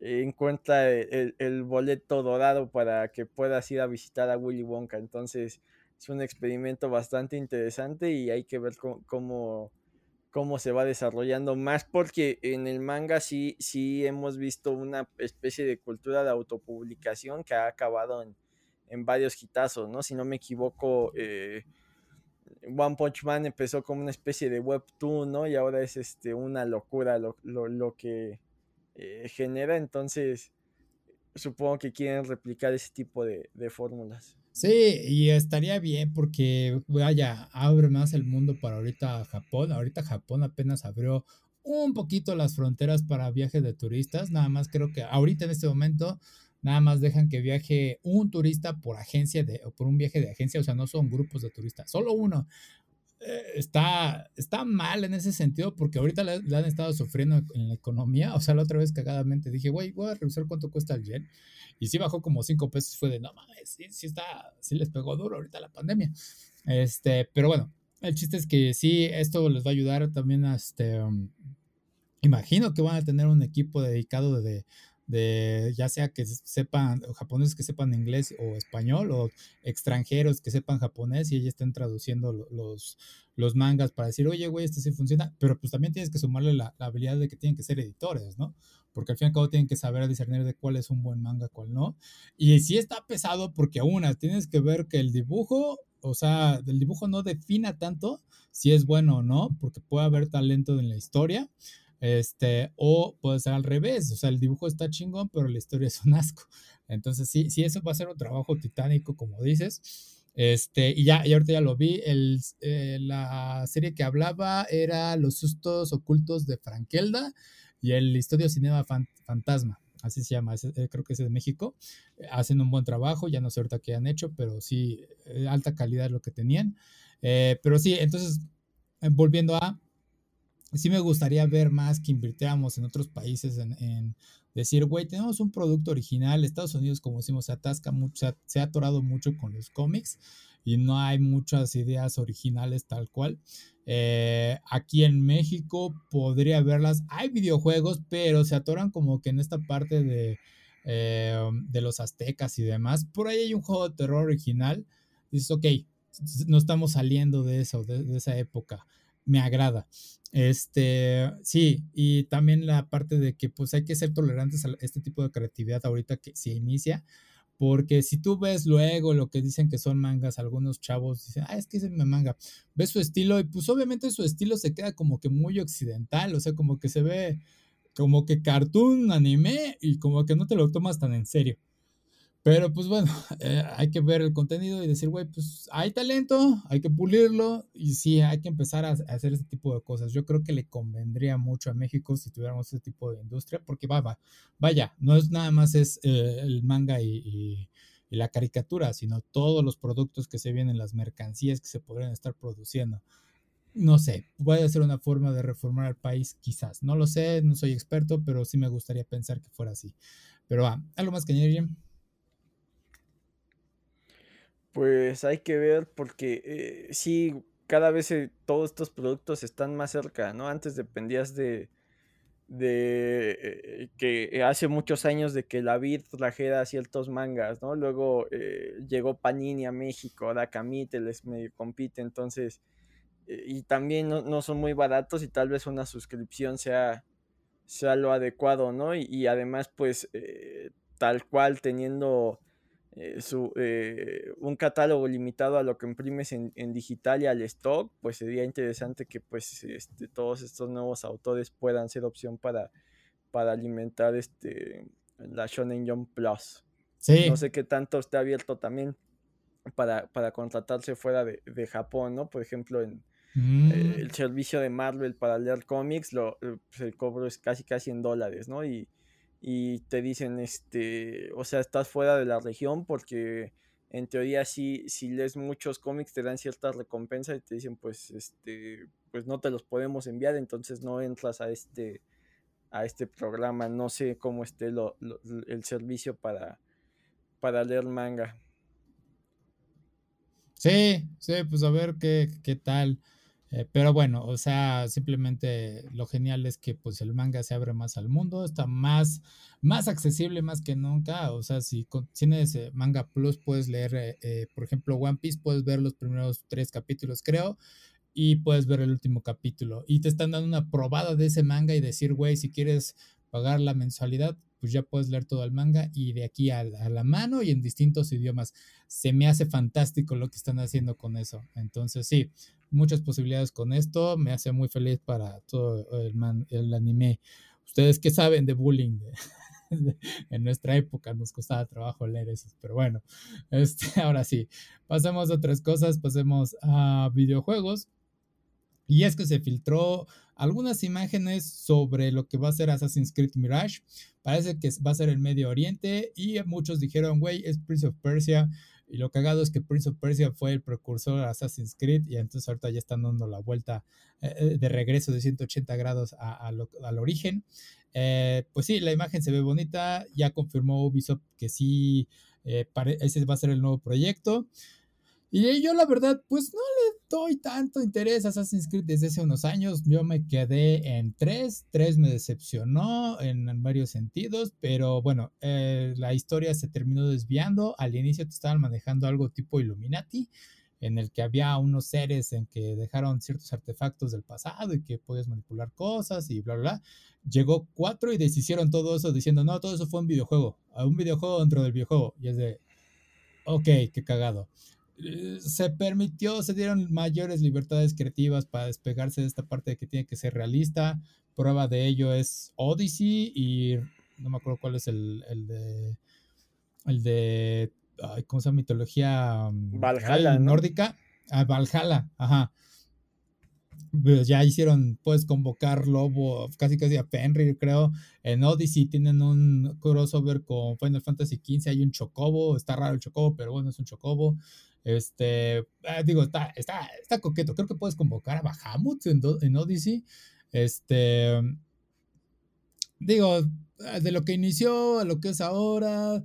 Eh, encuentra el, el boleto dorado para que puedas ir a visitar a Willy Wonka. Entonces, es un experimento bastante interesante y hay que ver cómo, cómo, se va desarrollando más porque en el manga sí, sí hemos visto una especie de cultura de autopublicación que ha acabado en, varios hitazos, ¿no? Si no me equivoco, eh, One Punch Man empezó como una especie de webtoon, ¿no? Y ahora es este, una locura lo, que eh, genera, entonces supongo que quieren replicar ese tipo de fórmulas. Sí, y estaría bien porque, vaya, abre más el mundo para ahorita Japón. Ahorita Japón apenas abrió un poquito las fronteras para viajes de turistas. Nada más creo que ahorita en este momento nada más dejan que viaje un turista por agencia de, o por un viaje de agencia, o sea, no son grupos de turistas, solo uno. Eh, está, está mal en ese sentido porque ahorita le, han estado sufriendo en la economía. O sea, la otra vez cagadamente dije, güey, voy a revisar cuánto cuesta el yen. Y sí bajó como 5 pesos. Fue de, no mames, sí, sí, está, sí les pegó duro ahorita la pandemia. Este, pero bueno, el chiste es que sí, esto les va a ayudar también a este. Um, imagino que van a tener un equipo dedicado de, de ya sea que sepan japoneses que sepan inglés o español o extranjeros que sepan japonés y ellos estén traduciendo los, los mangas para decir, oye, güey, este sí funciona, pero pues también tienes que sumarle la, habilidad de que tienen que ser editores, ¿no? Porque al fin y al cabo tienen que saber discernir de cuál es un buen manga, cuál no. Y sí está pesado porque una, tienes que ver que el dibujo, o sea, el dibujo no defina tanto si es bueno o no, porque puede haber talento en la historia este, o puede ser al revés, o sea, el dibujo está chingón, pero la historia es un asco. Entonces, sí, sí, eso va a ser un trabajo titánico, como dices. Este, y ya, y ahorita ya lo vi, el, eh, la serie que hablaba era Los sustos ocultos de Frankelda y el Estudio Cinema Fantasma, así se llama, eh, creo que es de México. hacen un buen trabajo, ya no sé ahorita qué han hecho, pero sí, eh, alta calidad lo que tenían. pero sí, entonces, volviendo a, sí me gustaría ver más que invirtiéramos en otros países en, decir, güey, tenemos un producto original. Estados Unidos, como decimos, se atasca mucho, se ha, atorado mucho con los cómics y no hay muchas ideas originales tal cual. Eh, aquí en México podría verlas. Hay videojuegos, pero se atoran como que en esta parte de, eh, de los aztecas y demás. Por ahí hay un juego de terror original. Dices, ok, no estamos saliendo de eso, de esa época. Me agrada. Este, sí, y también la parte de que pues hay que ser tolerantes a este tipo de creatividad ahorita que se inicia, Porque si tú ves luego lo que dicen que son mangas, algunos chavos dicen, ah, es que es mi manga. Ves su estilo y pues obviamente su estilo se queda como que muy occidental, o sea, como que se ve como que cartoon, anime y como que no te lo tomas tan en serio. Pero pues bueno, eh, hay que ver el contenido y decir, güey, pues hay talento, hay que pulirlo y sí, hay que empezar a, hacer este tipo de cosas. Yo creo que le convendría mucho a México si tuviéramos este tipo de industria, porque va, va, vaya, no es nada más es eh, el manga y, la caricatura, sino todos los productos que se vienen, las mercancías que se podrían estar produciendo. No sé, puede ser una forma de reformar al país, quizás. No lo sé, no soy experto, pero sí me gustaría pensar que fuera así. Pero va, ¿algo más que añadir, pues hay que ver porque eh, sí, cada vez eh, todos estos productos están más cerca, ¿no? Antes dependías de, de eh, que hace muchos años de que la Vid trajera ciertos mangas, ¿no? Luego llegó Panini a México, ahora Camite les compite, entonces, y también no, son muy baratos y tal vez una suscripción sea, sea lo adecuado, ¿no? Y además, pues, tal cual teniendo eh, su, eh, un catálogo limitado a lo que imprimes en, digital y al stock, pues sería interesante que pues este, todos estos nuevos autores puedan ser opción para, para alimentar este, la Shonen Jump Plus. No sé qué tanto está abierto también para, para contratarse fuera de, Japón, ¿no? Por ejemplo, en eh, mm. el servicio de Marvel para leer cómics, lo, pues, el cobro es casi casi en dólares, ¿no? Y, y te dicen, este, o sea, estás fuera de la región porque en teoría si, si lees muchos cómics te dan ciertas recompensas y te dicen, pues, este, pues no te los podemos enviar, entonces no entras a este, a este programa, no sé cómo esté el servicio para, para leer manga. Sí, sí, pues a ver qué, qué tal. Eh, pero bueno, o sea, simplemente lo genial es que pues el manga se abre más al mundo, está más, más accesible más que nunca. O sea, si tienes eh, Manga Plus, puedes leer, eh, por ejemplo, One Piece, puedes ver los primeros tres capítulos, creo, y puedes ver el último capítulo. Y te están dando una probada de ese manga y decir, güey, si quieres pagar la mensualidad, pues ya puedes leer todo el manga y de aquí a, la mano y en distintos idiomas. Se me hace fantástico lo que están haciendo con eso. Entonces, sí, muchas posibilidades con esto. Me hace muy feliz para todo el, el anime. Ustedes que saben de bullying. en nuestra época nos costaba trabajo leer eso, pero bueno, este, ahora sí, pasemos a otras cosas, pasemos a videojuegos. Y es que se filtró algunas imágenes sobre lo que va a ser Assassin's Creed Mirage. Parece que va a ser el Medio Oriente y muchos dijeron, güey, es Prince of Persia. Y lo cagado es que Prince of Persia fue el precursor de Assassin's Creed y entonces ahorita ya están dando la vuelta eh, eh, de regreso de 180 grados al origen. Eh, pues sí, la imagen se ve bonita, ya confirmó Ubisoft que sí, ese va a ser el nuevo proyecto. Y yo la verdad, pues no le doy tanto interés a Assassin's Creed desde hace unos años. Yo me quedé en 3, 3 me decepcionó en, varios sentidos, pero bueno, eh, la historia se terminó desviando. Al inicio te estaban manejando algo tipo Illuminati, en el que había unos seres en que dejaron ciertos artefactos del pasado y que podías manipular cosas y bla, bla, bla. Llegó 4 y deshicieron todo eso diciendo, no, todo eso fue un videojuego, un videojuego dentro del videojuego. Y es de, ok, qué cagado. Eh, se permitió, se dieron mayores libertades creativas para despegarse de esta parte de que tiene que ser realista. Prueba de ello es Odyssey y no me acuerdo cuál es el, el de el de ¿cómo se llama? mitología mm, Valhalla, nórdica. Ah, Valhalla, ajá. Pues ya hicieron, puedes convocar Lobo, casi casi a Fenrir, creo. En Odyssey tienen un crossover con Final Fantasy XV, hay un chocobo, está raro el chocobo, pero bueno, es un chocobo. Este, ah, digo, está, está, está coqueto. Creo que puedes convocar a Bahamut en, en Odyssey. Este, digo, ah, de lo que inició a lo que es ahora,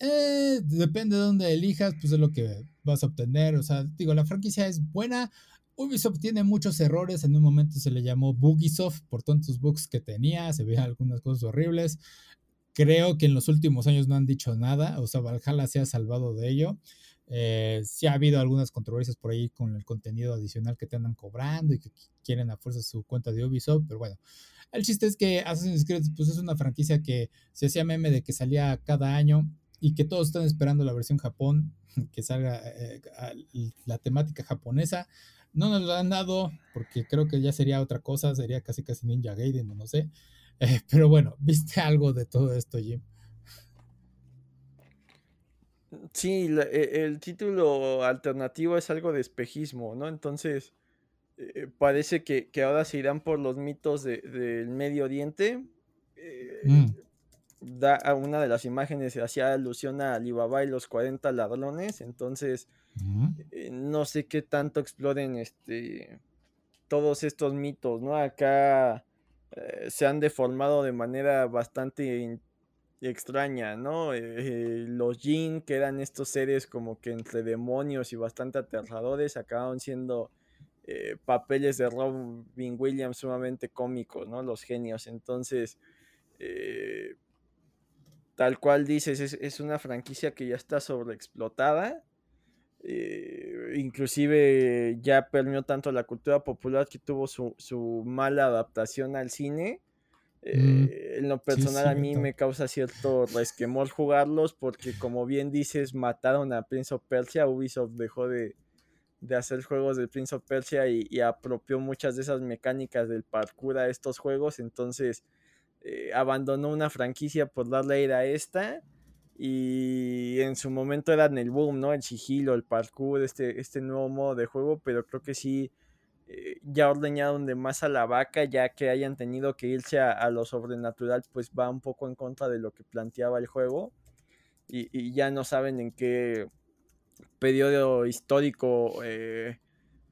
eh, depende de dónde elijas, pues es lo que vas a obtener. O sea, digo, la franquicia es buena. Ubisoft tiene muchos errores. En un momento se le llamó Bugisoft por tantos bugs que tenía. Se veían algunas cosas horribles. Creo que en los últimos años no han dicho nada. O sea, Valhalla se ha salvado de ello. Eh, sí ha habido algunas controversias por ahí con el contenido adicional que te andan cobrando y que quieren a fuerza su cuenta de Ubisoft, pero bueno, el chiste es que Assassin's Creed pues, es una franquicia que se hacía meme de que salía cada año y que todos están esperando la versión Japón, que salga eh, la temática japonesa. No nos lo han dado porque creo que ya sería otra cosa, sería casi casi Ninja Gaiden, no sé. Eh, pero bueno, ¿viste algo de todo esto, Jim? Sí, e, el título alternativo es algo de espejismo, ¿no? Entonces, eh, parece que, ahora se irán por los mitos del Medio Oriente. Mm da a una de las imágenes hacía alusión a Alibaba y los 40 ladrones, entonces eh, no sé qué tanto exploren este todos estos mitos, ¿no? Acá eh, se han deformado de manera bastante extraña, ¿no? Eh, los Jin, que eran estos seres como que entre demonios y bastante aterradores, acabaron siendo papeles de Robin Williams sumamente cómicos, ¿no? Los genios, entonces tal cual dices, es, una franquicia que ya está sobreexplotada. Eh, inclusive ya permeó tanto la cultura popular que tuvo su, mala adaptación al cine. Mm, eh, en lo personal a mí me causa cierto resquemor jugarlos porque como bien dices mataron a Prince of Persia, Ubisoft dejó de, hacer juegos de Prince of Persia y, y, apropió muchas de esas mecánicas del parkour a estos juegos, entonces eh, abandonó una franquicia por darle aire a esta. Y en su momento eran el boom, ¿no? El sigilo, el parkour, este, este nuevo modo de juego, pero creo que sí eh, ya ordeñaron de más a la vaca, ya que hayan tenido que irse a, lo sobrenatural, pues va un poco en contra de lo que planteaba el juego. Y, ya no saben en qué periodo histórico eh,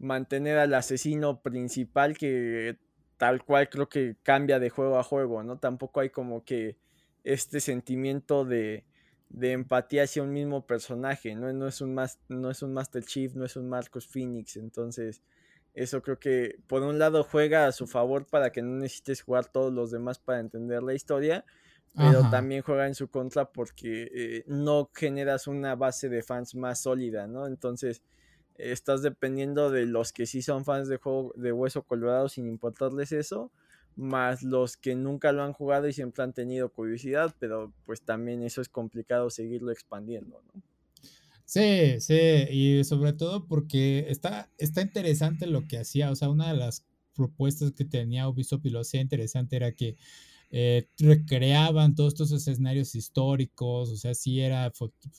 mantener al asesino principal que tal cual creo que cambia de juego a juego, ¿no? Tampoco hay como que este sentimiento de, empatía hacia un mismo personaje, ¿no? No es, un no es un Master Chief, no es un Marcos Phoenix, entonces eso creo que por un lado juega a su favor para que no necesites jugar todos los demás para entender la historia, pero también juega en su contra porque eh, no generas una base de fans más sólida, ¿no? Entonces estás dependiendo de los que sí son fans de juego de hueso colorado sin importarles eso, más los que nunca lo han jugado y siempre han tenido curiosidad, pero pues también eso es complicado seguirlo expandiendo, ¿no? Sí, sí, y sobre todo porque está, está interesante lo que hacía, o sea, una de las propuestas que tenía Ubisoft y lo hacía interesante era que eh, recreaban todos estos escenarios históricos, o sea, sí era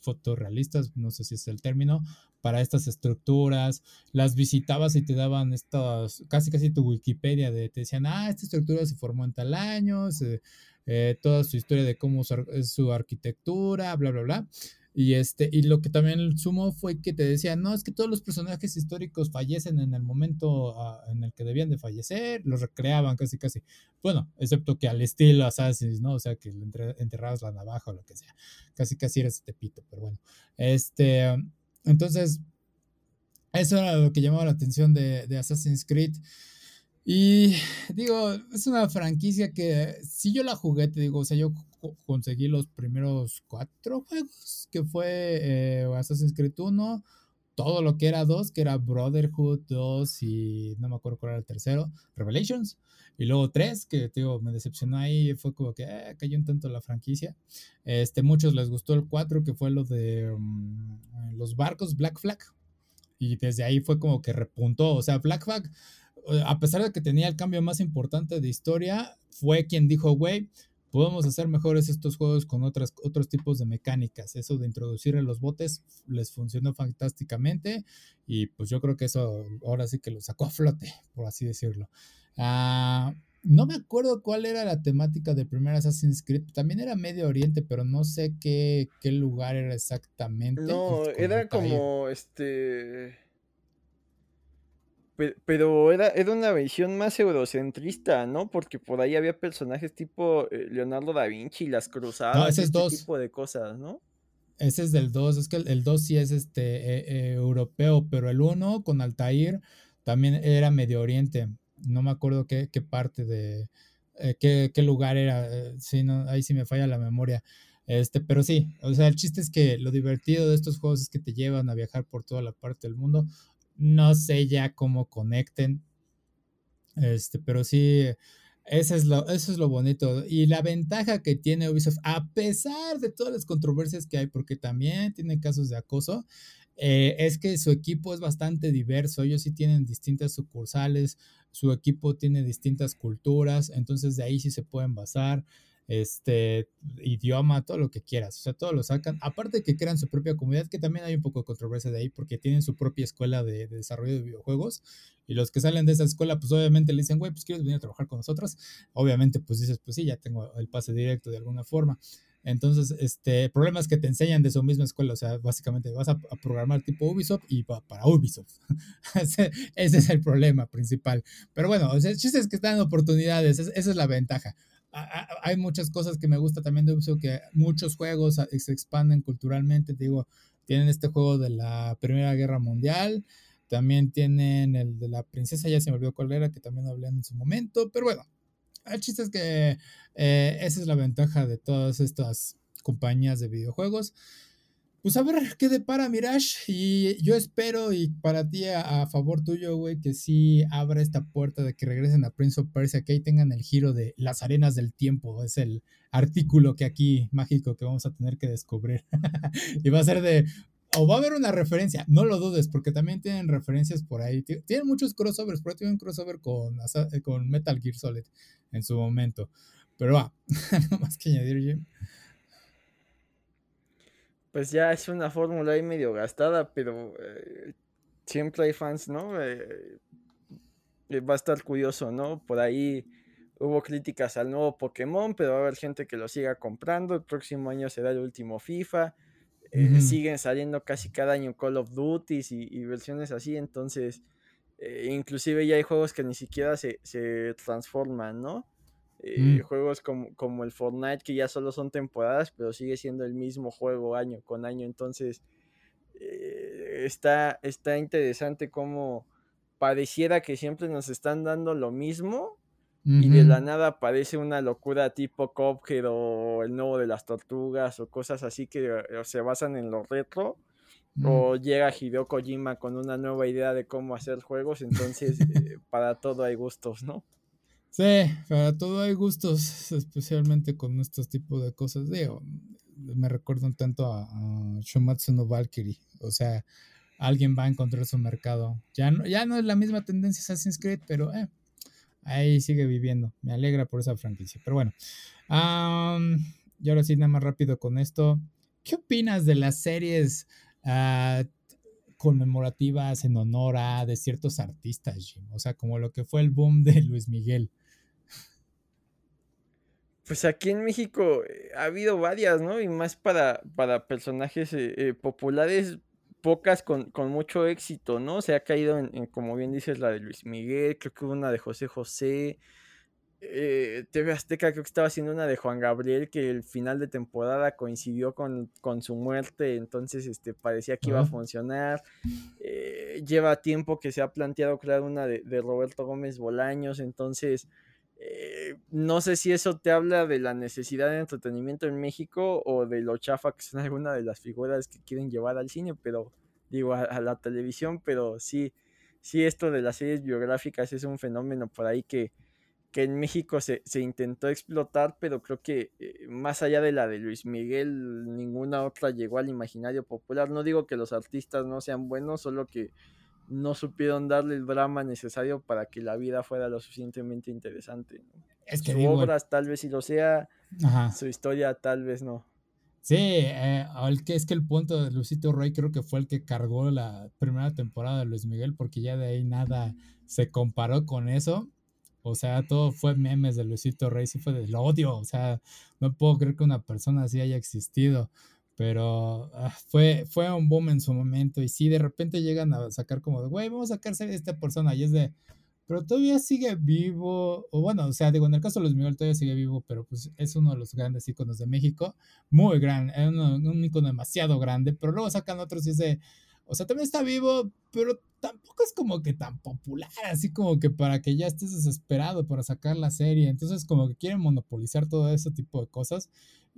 fotorrealistas, no sé si es el término, para estas estructuras, las visitabas y te daban estas, casi casi tu Wikipedia, de, te decían, ah, esta estructura se formó en tal año, eh, toda su historia de cómo es su arquitectura, bla, bla, bla. Y, este, y lo que también sumó fue que te decían, no, es que todos los personajes históricos fallecen en el momento ah, en el que debían de fallecer, los recreaban casi, casi. Bueno, excepto que al estilo Assassin's, ¿no? O sea, que enterrabas la navaja o lo que sea. Casi, casi eres tepito, pero bueno. Este, entonces, eso era lo que llamaba la atención de, de Assassin's Creed. Y digo, es una franquicia que si yo la jugué, te digo, o sea, yo conseguí los primeros cuatro juegos, que fue eh, Assassin's Creed 1, todo lo que era 2, que era Brotherhood 2 y no me acuerdo cuál era el tercero, Revelations, y luego 3, que digo, me decepcionó ahí, fue como que eh, cayó un tanto la franquicia. Este, muchos les gustó el 4, que fue lo de mm, los barcos, Black Flag, y desde ahí fue como que repuntó, o sea, Black Flag, eh, a pesar de que tenía el cambio más importante de historia, fue quien dijo, güey, podemos hacer mejores estos juegos con otras, otros tipos de mecánicas. Eso de introducir en los botes les funcionó fantásticamente y pues yo creo que eso ahora sí que lo sacó a flote, por así decirlo. Ah, no me acuerdo cuál era la temática del primer Assassin's Creed. También era Medio Oriente, pero no sé qué, qué lugar era exactamente. No, era como este pero era, era una visión más eurocentrista, ¿no? Porque por ahí había personajes tipo eh, Leonardo da Vinci, las cruzadas, no, ese este tipo de cosas, ¿no? Ese es del 2, es que el 2 sí es este eh, eh, europeo, pero el 1 con Altair también era Medio Oriente. No me acuerdo qué, qué parte de qué, qué, lugar era. sí, no, ahí sí me falla la memoria. Este, pero sí, o sea, el chiste es que lo divertido de estos juegos es que te llevan a viajar por toda la parte del mundo. No sé ya cómo conecten. Este, pero sí, Eso es, lo, eso es lo bonito. Y la ventaja que tiene Ubisoft, a pesar de todas las controversias que hay, porque también tiene casos de acoso, eh, es que su equipo es bastante diverso. Ellos sí tienen distintas sucursales, su equipo tiene distintas culturas, entonces de ahí sí se pueden basar este, idioma, todo lo que quieras, o sea, todo lo sacan. Aparte que crean su propia comunidad, que también hay un poco de controversia de ahí, porque tienen su propia escuela de, desarrollo de videojuegos, y los que salen de esa escuela, pues obviamente le dicen, güey, pues quieres venir a trabajar con nosotros. Obviamente, pues dices, pues sí, ya tengo el pase directo de alguna forma. Entonces, este, el problema es que te enseñan de su misma escuela, o sea, básicamente vas a, programar tipo Ubisoft y va para Ubisoft. ese, es el problema principal. Pero bueno, o sea, el chiste es que están oportunidades, esa es la ventaja hay muchas cosas que me gusta también de Ubisoft, que muchos juegos se expanden culturalmente, te digo, tienen este juego de la Primera Guerra Mundial, también tienen el de la princesa, ya se me olvidó cuál era, que también hablé en su momento, pero bueno, el chiste es que eh, esa es la ventaja de todas estas compañías de videojuegos pues a ver qué depara Mirage. Y yo espero, y para ti, a, favor tuyo, güey, que sí abra esta puerta de que regresen a Prince of Persia, que ahí tengan el giro de las arenas del tiempo. Es el artículo que aquí, mágico, que vamos a tener que descubrir. y va a ser de. O va a haber una referencia, no lo dudes, porque también tienen referencias por ahí. Tienen muchos crossovers, pero tienen un crossover con, con Metal Gear Solid en su momento. Pero va, no más que añadir, Jim pues ya es una fórmula ahí medio gastada, pero eh, siempre hay fans, ¿no? Eh, eh, va a estar curioso, ¿no? Por ahí hubo críticas al nuevo Pokémon, pero va a haber gente que lo siga comprando. El próximo año será el último FIFA. Siguen saliendo casi cada año Call of Duty y, versiones así, entonces inclusive ya hay juegos que ni siquiera se, se transforman, ¿no? Mm. Eh, juegos como, como, el Fortnite, que ya solo son temporadas, pero sigue siendo el mismo juego año con año. Entonces, eh, está, está interesante como pareciera que siempre nos están dando lo mismo. Y de la nada parece una locura tipo Cuphead o el nuevo de las tortugas o cosas así que eh, se basan en lo retro. Mm. O llega Hideo Kojima con una nueva idea de cómo hacer juegos. Entonces, para todo hay gustos, ¿no? Sí, para todo hay gustos, especialmente con estos tipos de cosas. Digo, me recuerdo tanto a, Shumatsu no Valkyrie. O sea, alguien va a encontrar su mercado. Ya no, ya no es la misma tendencia Assassin's Creed, pero eh, ahí sigue viviendo. Me alegra por esa franquicia. Pero bueno, y ahora sí, nada más rápido con esto. ¿Qué opinas de las series uh, conmemorativas en honor a de ciertos artistas, Jim. O sea, como lo que fue el boom de Luis Miguel. Pues aquí en México eh, ha habido varias, ¿no? Y más para, para personajes eh, eh, populares, pocas con, mucho éxito, ¿no? Se ha caído en, como bien dices, la de Luis Miguel, creo que hubo una de José José, eh, TV Azteca creo que estaba haciendo una de Juan Gabriel que el final de temporada coincidió con, su muerte, entonces este, parecía que iba a funcionar. Lleva tiempo que se ha planteado crear una de, Roberto Gómez Bolaños, entonces eh, no sé si eso te habla de la necesidad de entretenimiento en México o de lo chafa que son alguna de las figuras que quieren llevar al cine, pero digo a, la televisión, pero sí, sí esto de las series biográficas es un fenómeno por ahí que que en México se, intentó explotar, pero creo que eh, más allá de la de Luis Miguel, ninguna otra llegó al imaginario popular. No digo que los artistas no sean buenos, solo que no supieron darle el drama necesario para que la vida fuera lo suficientemente interesante. Es que su obras tal vez sí lo sea, su historia tal vez no. Sí, eh, que es que el punto de Luisito Rey creo que fue el que cargó la primera temporada de Luis Miguel, porque ya de ahí nada se comparó con eso. O sea, todo fue memes de Luisito Rey, sí fue del odio. O sea, no puedo creer que una persona así haya existido. Pero ah, fue, fue un boom en su momento. Y sí, de repente llegan a sacar como de, güey, vamos a sacar de esta persona. Y es de, pero todavía sigue vivo. O bueno, o sea, digo, en el caso de Luis Miguel todavía sigue vivo, pero pues es uno de los grandes íconos de México. Muy grande, es un, un ícono demasiado grande. Pero luego sacan otros y es de, o sea, también está vivo, pero tampoco es como que tan popular, así como que para que ya estés desesperado para sacar la serie. Entonces, como que quieren monopolizar todo ese tipo de cosas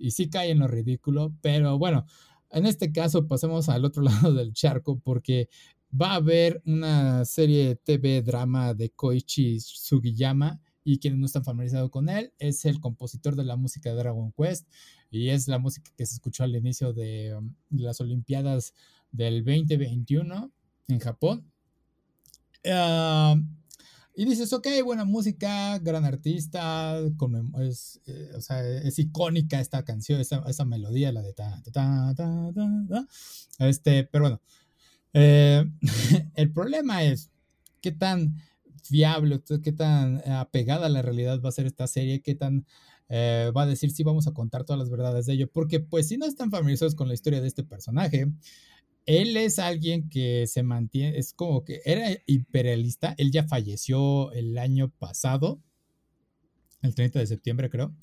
y sí cae en lo ridículo, pero bueno, en este caso pasemos al otro lado del charco porque va a haber una serie TV drama de Koichi Sugiyama y quienes no están familiarizados con él, es el compositor de la música de Dragon Quest y es la música que se escuchó al inicio de, um, las Olimpiadas del 2021 en Japón. Ah, y dices, ok, buena música, gran artista, es, eh, o sea, es icónica esta canción, esa, esa melodía, la de ta, ta, ta, ta, ta, Este, pero bueno, eh, el problema es qué tan fiable, qué tan apegada a la realidad va a ser esta serie, qué tan eh, va a decir si vamos a contar todas las verdades de ello, porque pues si no están familiarizados con la historia de este personaje, él es alguien que se mantiene, es como que era imperialista, él ya falleció el año pasado, el 30 de septiembre creo,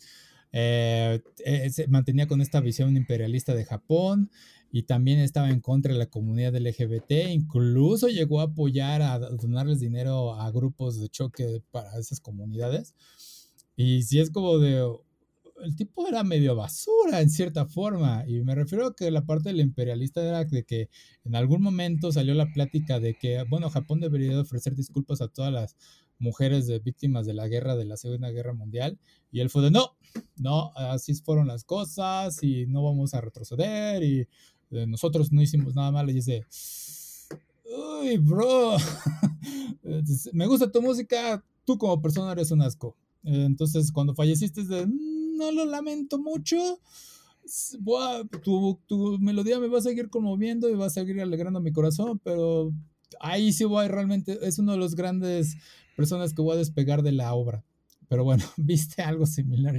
eh, eh, se mantenía con esta visión imperialista de Japón y también estaba en contra de la comunidad LGBT, incluso llegó a apoyar, a donarles dinero a grupos de choque para esas comunidades. Y si es como de, el tipo era medio basura en cierta forma. Y me refiero a que la parte del imperialista era de que en algún momento salió la plática de que, bueno, Japón debería ofrecer disculpas a todas las mujeres víctimas de la guerra, de la Segunda Guerra Mundial. Y él fue de, no, no, así fueron las cosas y no vamos a retroceder y eh, nosotros no hicimos nada malo. Y dice, uy, bro, me gusta tu música, tú como persona eres un asco. Entonces, cuando falleciste, es de, no lo lamento mucho. Tu, tu, melodía me va a seguir conmoviendo y va a seguir alegrando mi corazón, pero ahí sí voy realmente, es uno de los grandes personas que voy a despegar de la obra. Pero bueno, ¿viste algo similar,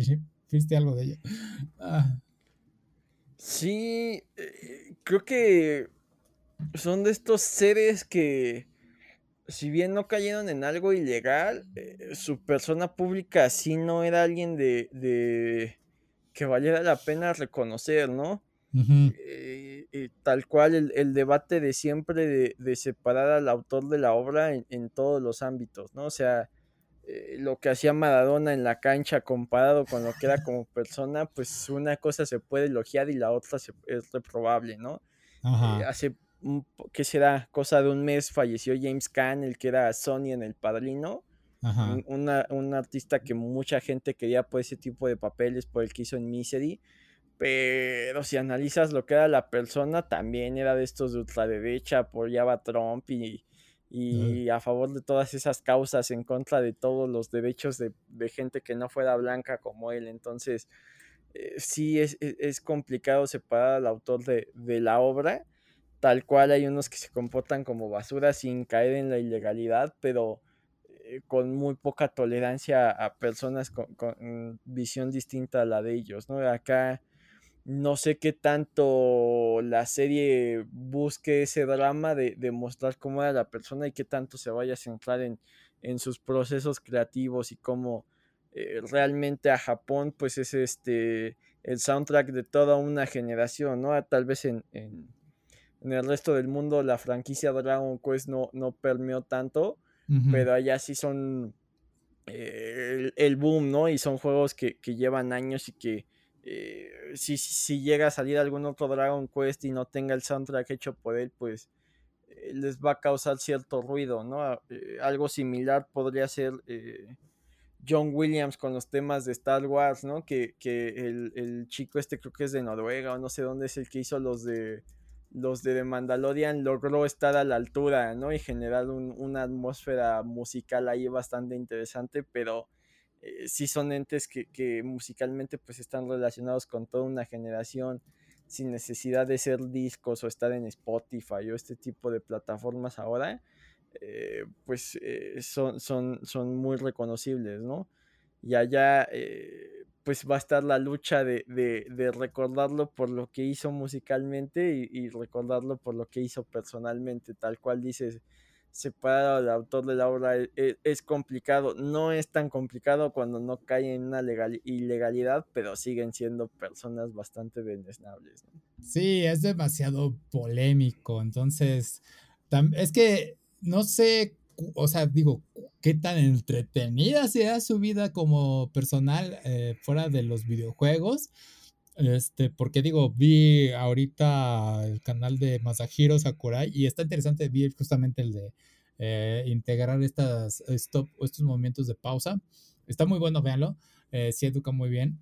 ¿Viste algo de ello? Ah. Sí, eh, creo que son de estos seres que si bien no cayeron en algo ilegal, eh, su persona pública sí no era alguien de, que valiera la pena reconocer, ¿no? Eh, tal cual el, debate de siempre de, separar al autor de la obra en, todos los ámbitos, ¿no? O sea, eh, lo que hacía Maradona en la cancha comparado con lo que era como persona, pues una cosa se puede elogiar y la otra es reprobable, ¿no? hace que será cosa de un mes, falleció James Caan, el que era Sony en El Padrino. un artista que mucha gente quería por ese tipo de papeles, por el que hizo en Misery. Pero si analizas lo que era la persona, también era de estos de ultraderecha, apoyaba Trump y, y a favor de todas esas causas, en contra de todos los derechos de, gente que no fuera blanca como él. Entonces, eh, sí es, es, complicado separar al autor de, de la obra tal cual hay unos que se comportan como basura sin caer en la ilegalidad, pero eh, con muy poca tolerancia a personas con, visión distinta a la de ellos, ¿no? Acá no sé qué tanto la serie busque ese drama de, mostrar cómo era la persona y qué tanto se vaya a centrar en, sus procesos creativos y cómo eh, realmente a Japón pues es este el soundtrack de toda una generación, ¿no? Tal vez en en el resto del mundo la franquicia Dragon Quest no, no permeó tanto, pero allá sí son eh, el, boom, ¿no? Y son juegos que, llevan años y que eh, si, si, llega a salir algún otro Dragon Quest y no tenga el soundtrack hecho por él, pues eh, les va a causar cierto ruido, ¿no? algo similar podría ser John Williams con los temas de Star Wars, ¿no? Que, el, el, chico este creo que es de Noruega o no sé dónde es el que hizo los de los de The Mandalorian logró estar a la altura, ¿no? Y generar una atmósfera musical ahí bastante interesante, pero eh, sí son entes que, musicalmente pues están relacionados con toda una generación sin necesidad de ser discos o estar en Spotify o este tipo de plataformas ahora, eh, pues eh, son, son, son muy reconocibles, ¿no? Y allá pues va a estar la lucha de, recordarlo por lo que hizo musicalmente y, recordarlo por lo que hizo personalmente, tal cual dices, separar al autor de la obra e, e, es, complicado, no es tan complicado cuando no cae en una legal, ilegalidad, pero siguen siendo personas bastante deleznables. Sí, es demasiado polémico, entonces, es que no sé o sea, digo, qué tan entretenida sea su vida como personal eh, fuera de los videojuegos. Este, porque digo, vi ahorita el canal de Masahiro Sakurai y está interesante, vi justamente el de eh, integrar estas, estos momentos de pausa. Está muy bueno, véanlo. Eh, sí educa muy bien.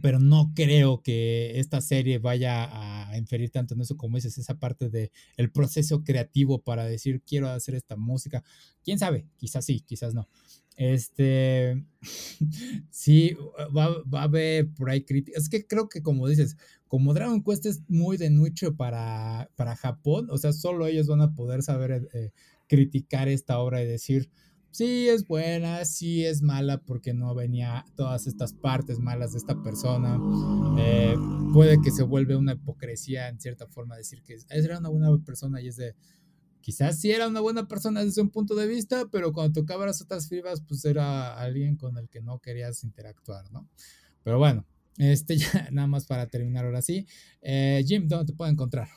Pero no creo que esta serie vaya a inferir tanto en eso como dices, esa parte del el proceso creativo para decir quiero hacer esta música. Quién sabe, quizás sí, quizás no. Este, sí, va, va, a haber por ahí críticas. Es que creo que como dices, como Dragon Quest es muy de nicho para, para Japón, o sea, solo ellos van a poder saber eh, criticar esta obra y decir, sí es buena, sí es mala porque no venía todas estas partes malas de esta persona. Eh, puede que se vuelva una hipocresía en cierta forma decir que era una buena persona y es de quizás sí era una buena persona desde un punto de vista, pero cuando tocaba las otras fibras, pues era alguien con el que no querías interactuar, ¿no? Pero bueno, este ya nada más para terminar ahora sí. Eh, Jim, ¿dónde te puedo encontrar?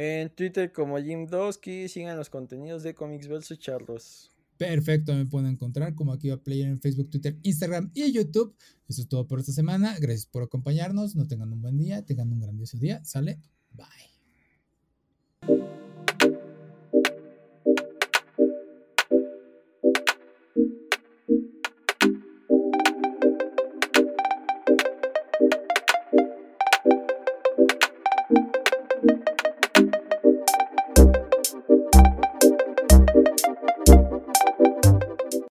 En Twitter como Jim Dosky, sigan los contenidos de Comics vs Charlos. Perfecto, me pueden encontrar como aquí va Player en Facebook, Twitter, Instagram y YouTube. Eso es todo por esta semana. Gracias por acompañarnos. No tengan un buen día, tengan un grandioso día. Sale, bye.